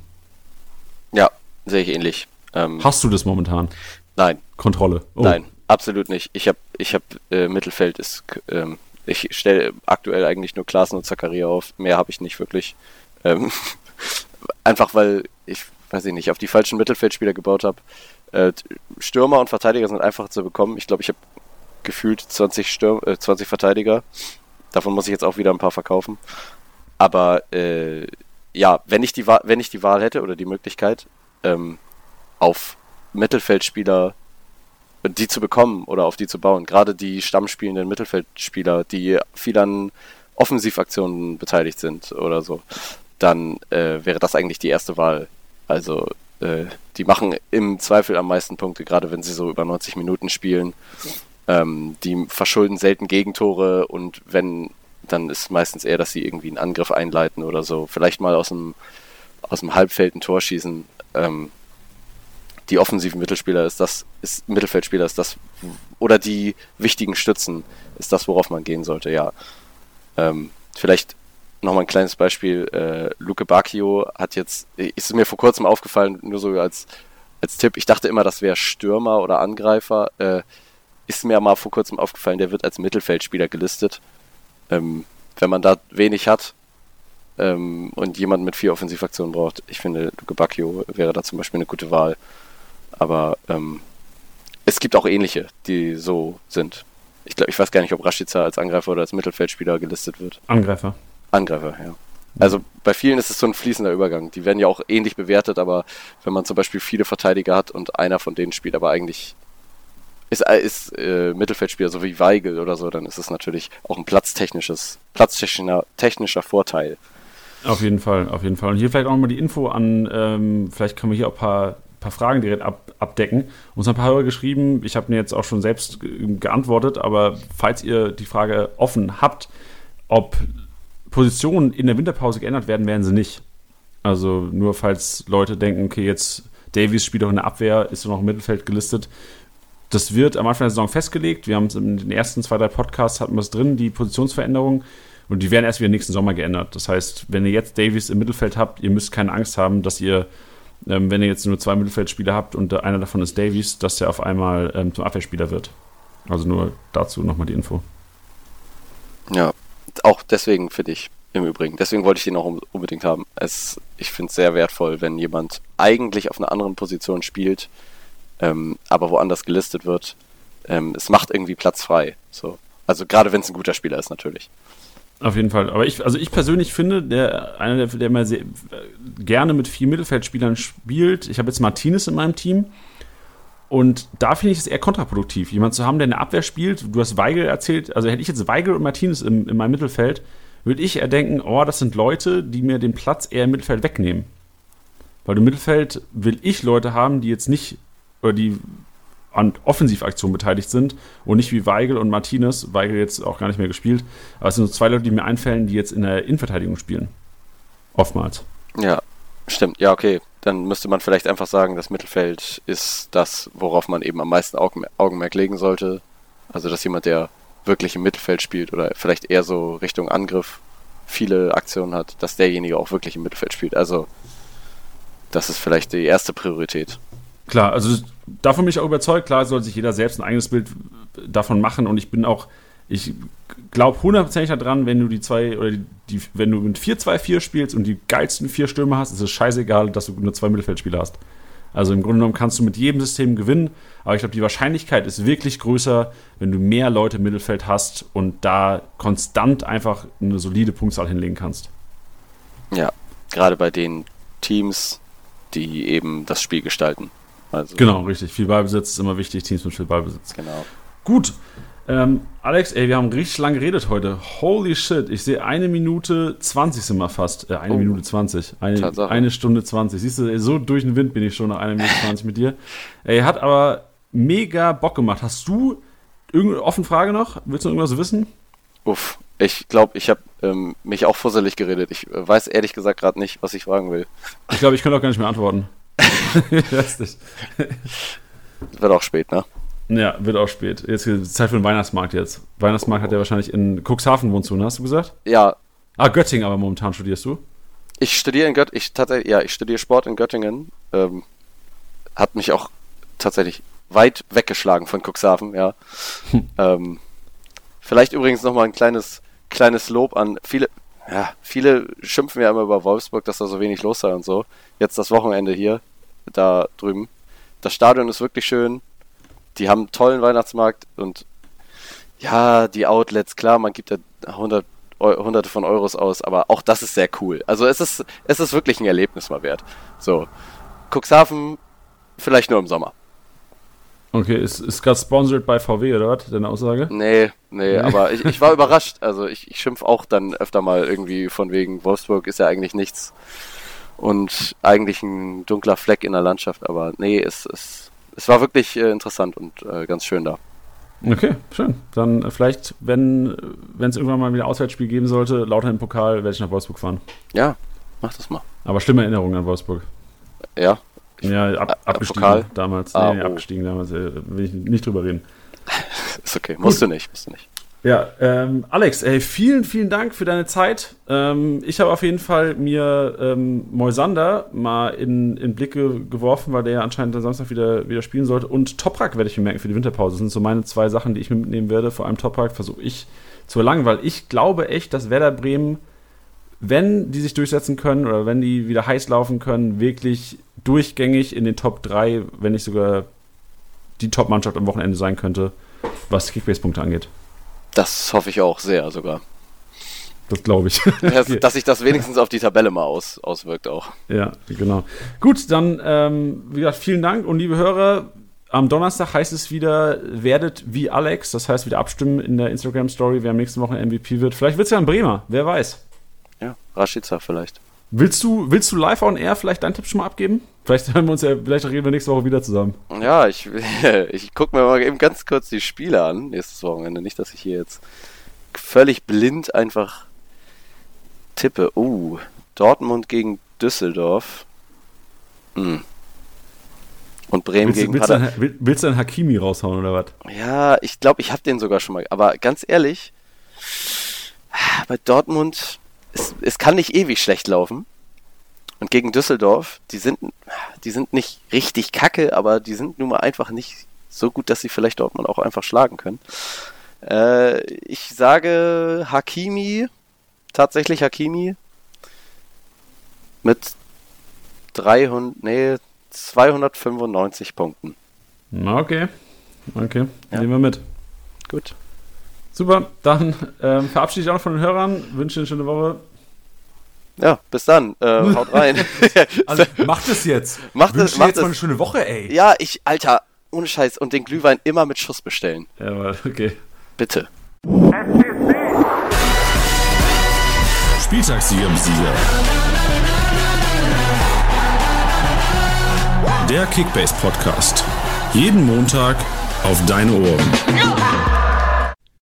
Ja, sehe ich ähnlich. Ähm, hast du das momentan? Nein. Kontrolle? Oh. Nein, absolut nicht. Ich habe ich hab, äh, Mittelfeld ist ähm, ich stelle aktuell eigentlich nur Klassen und Zakaria auf. Mehr habe ich nicht wirklich. Ähm, <laughs> einfach weil ich, weiß ich nicht, auf die falschen Mittelfeldspieler gebaut habe. Äh, Stürmer und Verteidiger sind einfach zu bekommen. Ich glaube, ich habe gefühlt 20, Stürm äh, 20 Verteidiger. Davon muss ich jetzt auch wieder ein paar verkaufen. Aber äh, ja, wenn ich, die wenn ich die Wahl hätte oder die Möglichkeit, ähm, auf Mittelfeldspieler die zu bekommen oder auf die zu bauen. Gerade die stammspielenden Mittelfeldspieler, die viel an Offensivaktionen beteiligt sind oder so, dann äh, wäre das eigentlich die erste Wahl. Also äh, die machen im Zweifel am meisten Punkte, gerade wenn sie so über 90 Minuten spielen. Ähm, die verschulden selten Gegentore und wenn, dann ist meistens eher, dass sie irgendwie einen Angriff einleiten oder so. Vielleicht mal aus dem, aus dem Halbfeld ein Tor schießen. Ähm, die offensiven Mittelspieler ist das, ist Mittelfeldspieler ist das, oder die wichtigen Stützen ist das, worauf man gehen sollte, ja. Ähm, vielleicht nochmal ein kleines Beispiel. Äh, Luke Bacchio hat jetzt, ist mir vor kurzem aufgefallen, nur so als, als Tipp, ich dachte immer, das wäre Stürmer oder Angreifer. Äh, ist mir mal vor kurzem aufgefallen, der wird als Mittelfeldspieler gelistet. Ähm, wenn man da wenig hat ähm, und jemanden mit vier Offensivaktionen braucht, ich finde, Luke Bacchio wäre da zum Beispiel eine gute Wahl. Aber ähm, es gibt auch ähnliche, die so sind. Ich glaube, ich weiß gar nicht, ob Rashica als Angreifer oder als Mittelfeldspieler gelistet wird. Angreifer. Angreifer, ja. Also bei vielen ist es so ein fließender Übergang. Die werden ja auch ähnlich bewertet, aber wenn man zum Beispiel viele Verteidiger hat und einer von denen spielt aber eigentlich ist, ist äh, Mittelfeldspieler, so wie Weigel oder so, dann ist es natürlich auch ein platztechnisches, platztechnischer technischer Vorteil. Auf jeden Fall, auf jeden Fall. Und hier vielleicht auch nochmal die Info an, ähm, vielleicht können wir hier auch ein paar paar Fragen direkt ab, abdecken. Uns haben ein paar Hörer geschrieben, ich habe mir jetzt auch schon selbst geantwortet, aber falls ihr die Frage offen habt, ob Positionen in der Winterpause geändert werden, werden sie nicht. Also nur falls Leute denken, okay, jetzt Davies spielt auch in der Abwehr, ist noch im Mittelfeld gelistet. Das wird am Anfang der Saison festgelegt. Wir haben es in den ersten zwei, drei Podcasts hatten wir es drin, die Positionsveränderungen. Und die werden erst wieder nächsten Sommer geändert. Das heißt, wenn ihr jetzt Davies im Mittelfeld habt, ihr müsst keine Angst haben, dass ihr, ähm, wenn ihr jetzt nur zwei Mittelfeldspieler habt und einer davon ist Davies, dass der auf einmal ähm, zum Abwehrspieler wird. Also nur dazu nochmal die Info. Ja, auch deswegen für dich im Übrigen. Deswegen wollte ich den auch unbedingt haben. Es, ich finde es sehr wertvoll, wenn jemand eigentlich auf einer anderen Position spielt, ähm, aber woanders gelistet wird. Ähm, es macht irgendwie Platz frei. So. Also gerade wenn es ein guter Spieler ist, natürlich. Auf jeden Fall. Aber ich, also ich persönlich finde, der, einer, der, der mal sehr, gerne mit vier Mittelfeldspielern spielt, ich habe jetzt Martinez in meinem Team. Und da finde ich es eher kontraproduktiv, jemanden zu haben, der eine Abwehr spielt. Du hast Weigel erzählt, also hätte ich jetzt Weigel und Martinez im, in meinem Mittelfeld, würde ich eher denken, oh, das sind Leute, die mir den Platz eher im Mittelfeld wegnehmen. Weil im Mittelfeld will ich Leute haben, die jetzt nicht, oder die an Offensivaktionen beteiligt sind und nicht wie Weigel und Martinez, Weigel jetzt auch gar nicht mehr gespielt, aber es sind so zwei Leute, die mir einfallen, die jetzt in der Innenverteidigung spielen. Oftmals. Ja, stimmt. Ja, okay. Dann müsste man vielleicht einfach sagen, das Mittelfeld ist das, worauf man eben am meisten Augenmerk legen sollte. Also, dass jemand, der wirklich im Mittelfeld spielt oder vielleicht eher so Richtung Angriff viele Aktionen hat, dass derjenige auch wirklich im Mittelfeld spielt. Also, das ist vielleicht die erste Priorität. Klar, also davon bin ich auch überzeugt. Klar soll sich jeder selbst ein eigenes Bild davon machen und ich bin auch, ich glaube hundertprozentig daran, wenn du die zwei oder die, die wenn du mit 4-2-4 spielst und die geilsten vier Stürmer hast, ist es scheißegal, dass du nur zwei Mittelfeldspieler hast. Also im Grunde genommen kannst du mit jedem System gewinnen, aber ich glaube, die Wahrscheinlichkeit ist wirklich größer, wenn du mehr Leute im Mittelfeld hast und da konstant einfach eine solide Punktzahl hinlegen kannst. Ja, gerade bei den Teams, die eben das Spiel gestalten. Also genau, richtig. Viel Ballbesitz ist immer wichtig, Teams mit viel Ballbesitz. Genau. Gut. Ähm, Alex, ey, wir haben richtig lange geredet heute. Holy shit, ich sehe eine Minute 20 sind wir fast. Äh, eine oh. Minute 20. Eine, eine, Stunde 20. Siehst du, ey, so durch den Wind bin ich schon nach einer Minute 20 mit dir. Ey, hat aber mega Bock gemacht. Hast du irgendeine offene Frage noch? Willst du irgendwas wissen? Uff, ich glaube, ich habe ähm, mich auch fusselig geredet. Ich äh, weiß ehrlich gesagt gerade nicht, was ich fragen will. Ich glaube, ich könnte auch gar nicht mehr antworten. <laughs> weiß nicht. Wird auch spät, ne? Ja, wird auch spät. Jetzt ist Zeit für den Weihnachtsmarkt jetzt. Weihnachtsmarkt hat ja wahrscheinlich in Cuxhaven wohnst du, ne? hast du gesagt? Ja. Ah, Göttingen aber momentan studierst du? Ich studiere in Göttingen, ich tatsächlich, ja, ich studiere Sport in Göttingen. Ähm, hat mich auch tatsächlich weit weggeschlagen von Cuxhaven, ja. ähm, vielleicht übrigens nochmal ein kleines, kleines Lob an viele, ja, viele schimpfen ja immer über Wolfsburg, dass da so wenig los sei und so. Jetzt das Wochenende hier, da drüben. Das Stadion ist wirklich schön die haben einen tollen Weihnachtsmarkt und ja, die Outlets, klar, man gibt ja 100, hunderte von Euros aus, aber auch das ist sehr cool. Also es ist, es ist wirklich ein Erlebnis mal wert. So, Cuxhaven vielleicht nur im Sommer. Okay, ist, ist gerade sponsored bei VW oder was, deine Aussage? Nee, nee, aber ich, ich war überrascht. Also ich, ich schimpf auch dann öfter mal irgendwie von wegen, Wolfsburg ist ja eigentlich nichts und eigentlich ein dunkler Fleck in der Landschaft, aber nee, es ist es war wirklich äh, interessant und äh, ganz schön da. Okay, schön. Dann äh, vielleicht, wenn es irgendwann mal wieder Auswärtsspiel geben sollte, lauter im Pokal, werde ich nach Wolfsburg fahren. Ja, mach das mal. Aber schlimme Erinnerungen an Wolfsburg. Ja? Ja, ab, abgestiegen Pokal? damals. Ah, nee, oh. abgestiegen damals. Äh, will ich nicht drüber reden. <laughs> Ist okay. Musst Gut. du nicht, musst du nicht. Ja, ähm, Alex, ey, vielen, vielen Dank für deine Zeit. Ähm, ich habe auf jeden Fall mir ähm, Moisander mal in, in Blicke geworfen, weil der ja anscheinend am Samstag wieder, wieder spielen sollte. Und Toprak werde ich mir merken für die Winterpause. Das sind so meine zwei Sachen, die ich mitnehmen werde. Vor allem Toprak versuche ich zu erlangen, weil ich glaube echt, dass Werder Bremen, wenn die sich durchsetzen können oder wenn die wieder heiß laufen können, wirklich durchgängig in den Top 3, wenn nicht sogar die Top-Mannschaft am Wochenende sein könnte, was Kickbase-Punkte angeht. Das hoffe ich auch sehr sogar. Das glaube ich. <laughs> dass, dass, sich das wenigstens auf die Tabelle mal aus, auswirkt auch. Ja, genau. Gut, dann, ähm, wie gesagt, vielen Dank und liebe Hörer. Am Donnerstag heißt es wieder, werdet wie Alex. Das heißt, wieder abstimmen in der Instagram-Story, wer am nächsten Woche MVP wird. Vielleicht wird es ja ein Bremer, wer weiß. Ja, Rashica vielleicht. Willst du, willst du live on air vielleicht deinen Tipp schon mal abgeben? Vielleicht hören wir uns ja, vielleicht reden wir nächste Woche wieder zusammen. Ja, ich, <laughs> ich gucke mir mal eben ganz kurz die Spiele an, nächstes Wochenende. Nicht, dass ich hier jetzt völlig blind einfach tippe. Uh, Dortmund gegen Düsseldorf. Hm. Und Bremen Willst, gegen willst, du, Pader. einen- will- willst du einen Hakimi raushauen oder was? Ja, ich glaube, ich habe den sogar schon mal. Aber ganz ehrlich, bei Dortmund, es, es kann nicht ewig schlecht laufen. Und gegen Düsseldorf, die sind, die sind nicht richtig kacke, aber die sind nun mal einfach nicht so gut, dass sie vielleicht Dortmund auch einfach schlagen können. Äh, ich sage Hakimi, tatsächlich Hakimi, mit 300, nee, 295 Punkten. Okay. Okay, Ja. nehmen wir mit. Gut. Super, dann ähm, verabschiede ich auch noch von den Hörern, wünsche eine schöne Woche. Ja, bis dann. Äh, <laughs> haut rein. <laughs> Also, <laughs> macht es jetzt. Macht Wünsche es- macht jetzt mal es. eine schöne Woche, ey. ja, ich, Alter, ohne Scheiß. Und den Glühwein immer mit Schuss bestellen. Ja, aber okay. Bitte. Spieltagssieger im Sieger. Der Kickbase Podcast. Jeden Montag auf deine Ohren.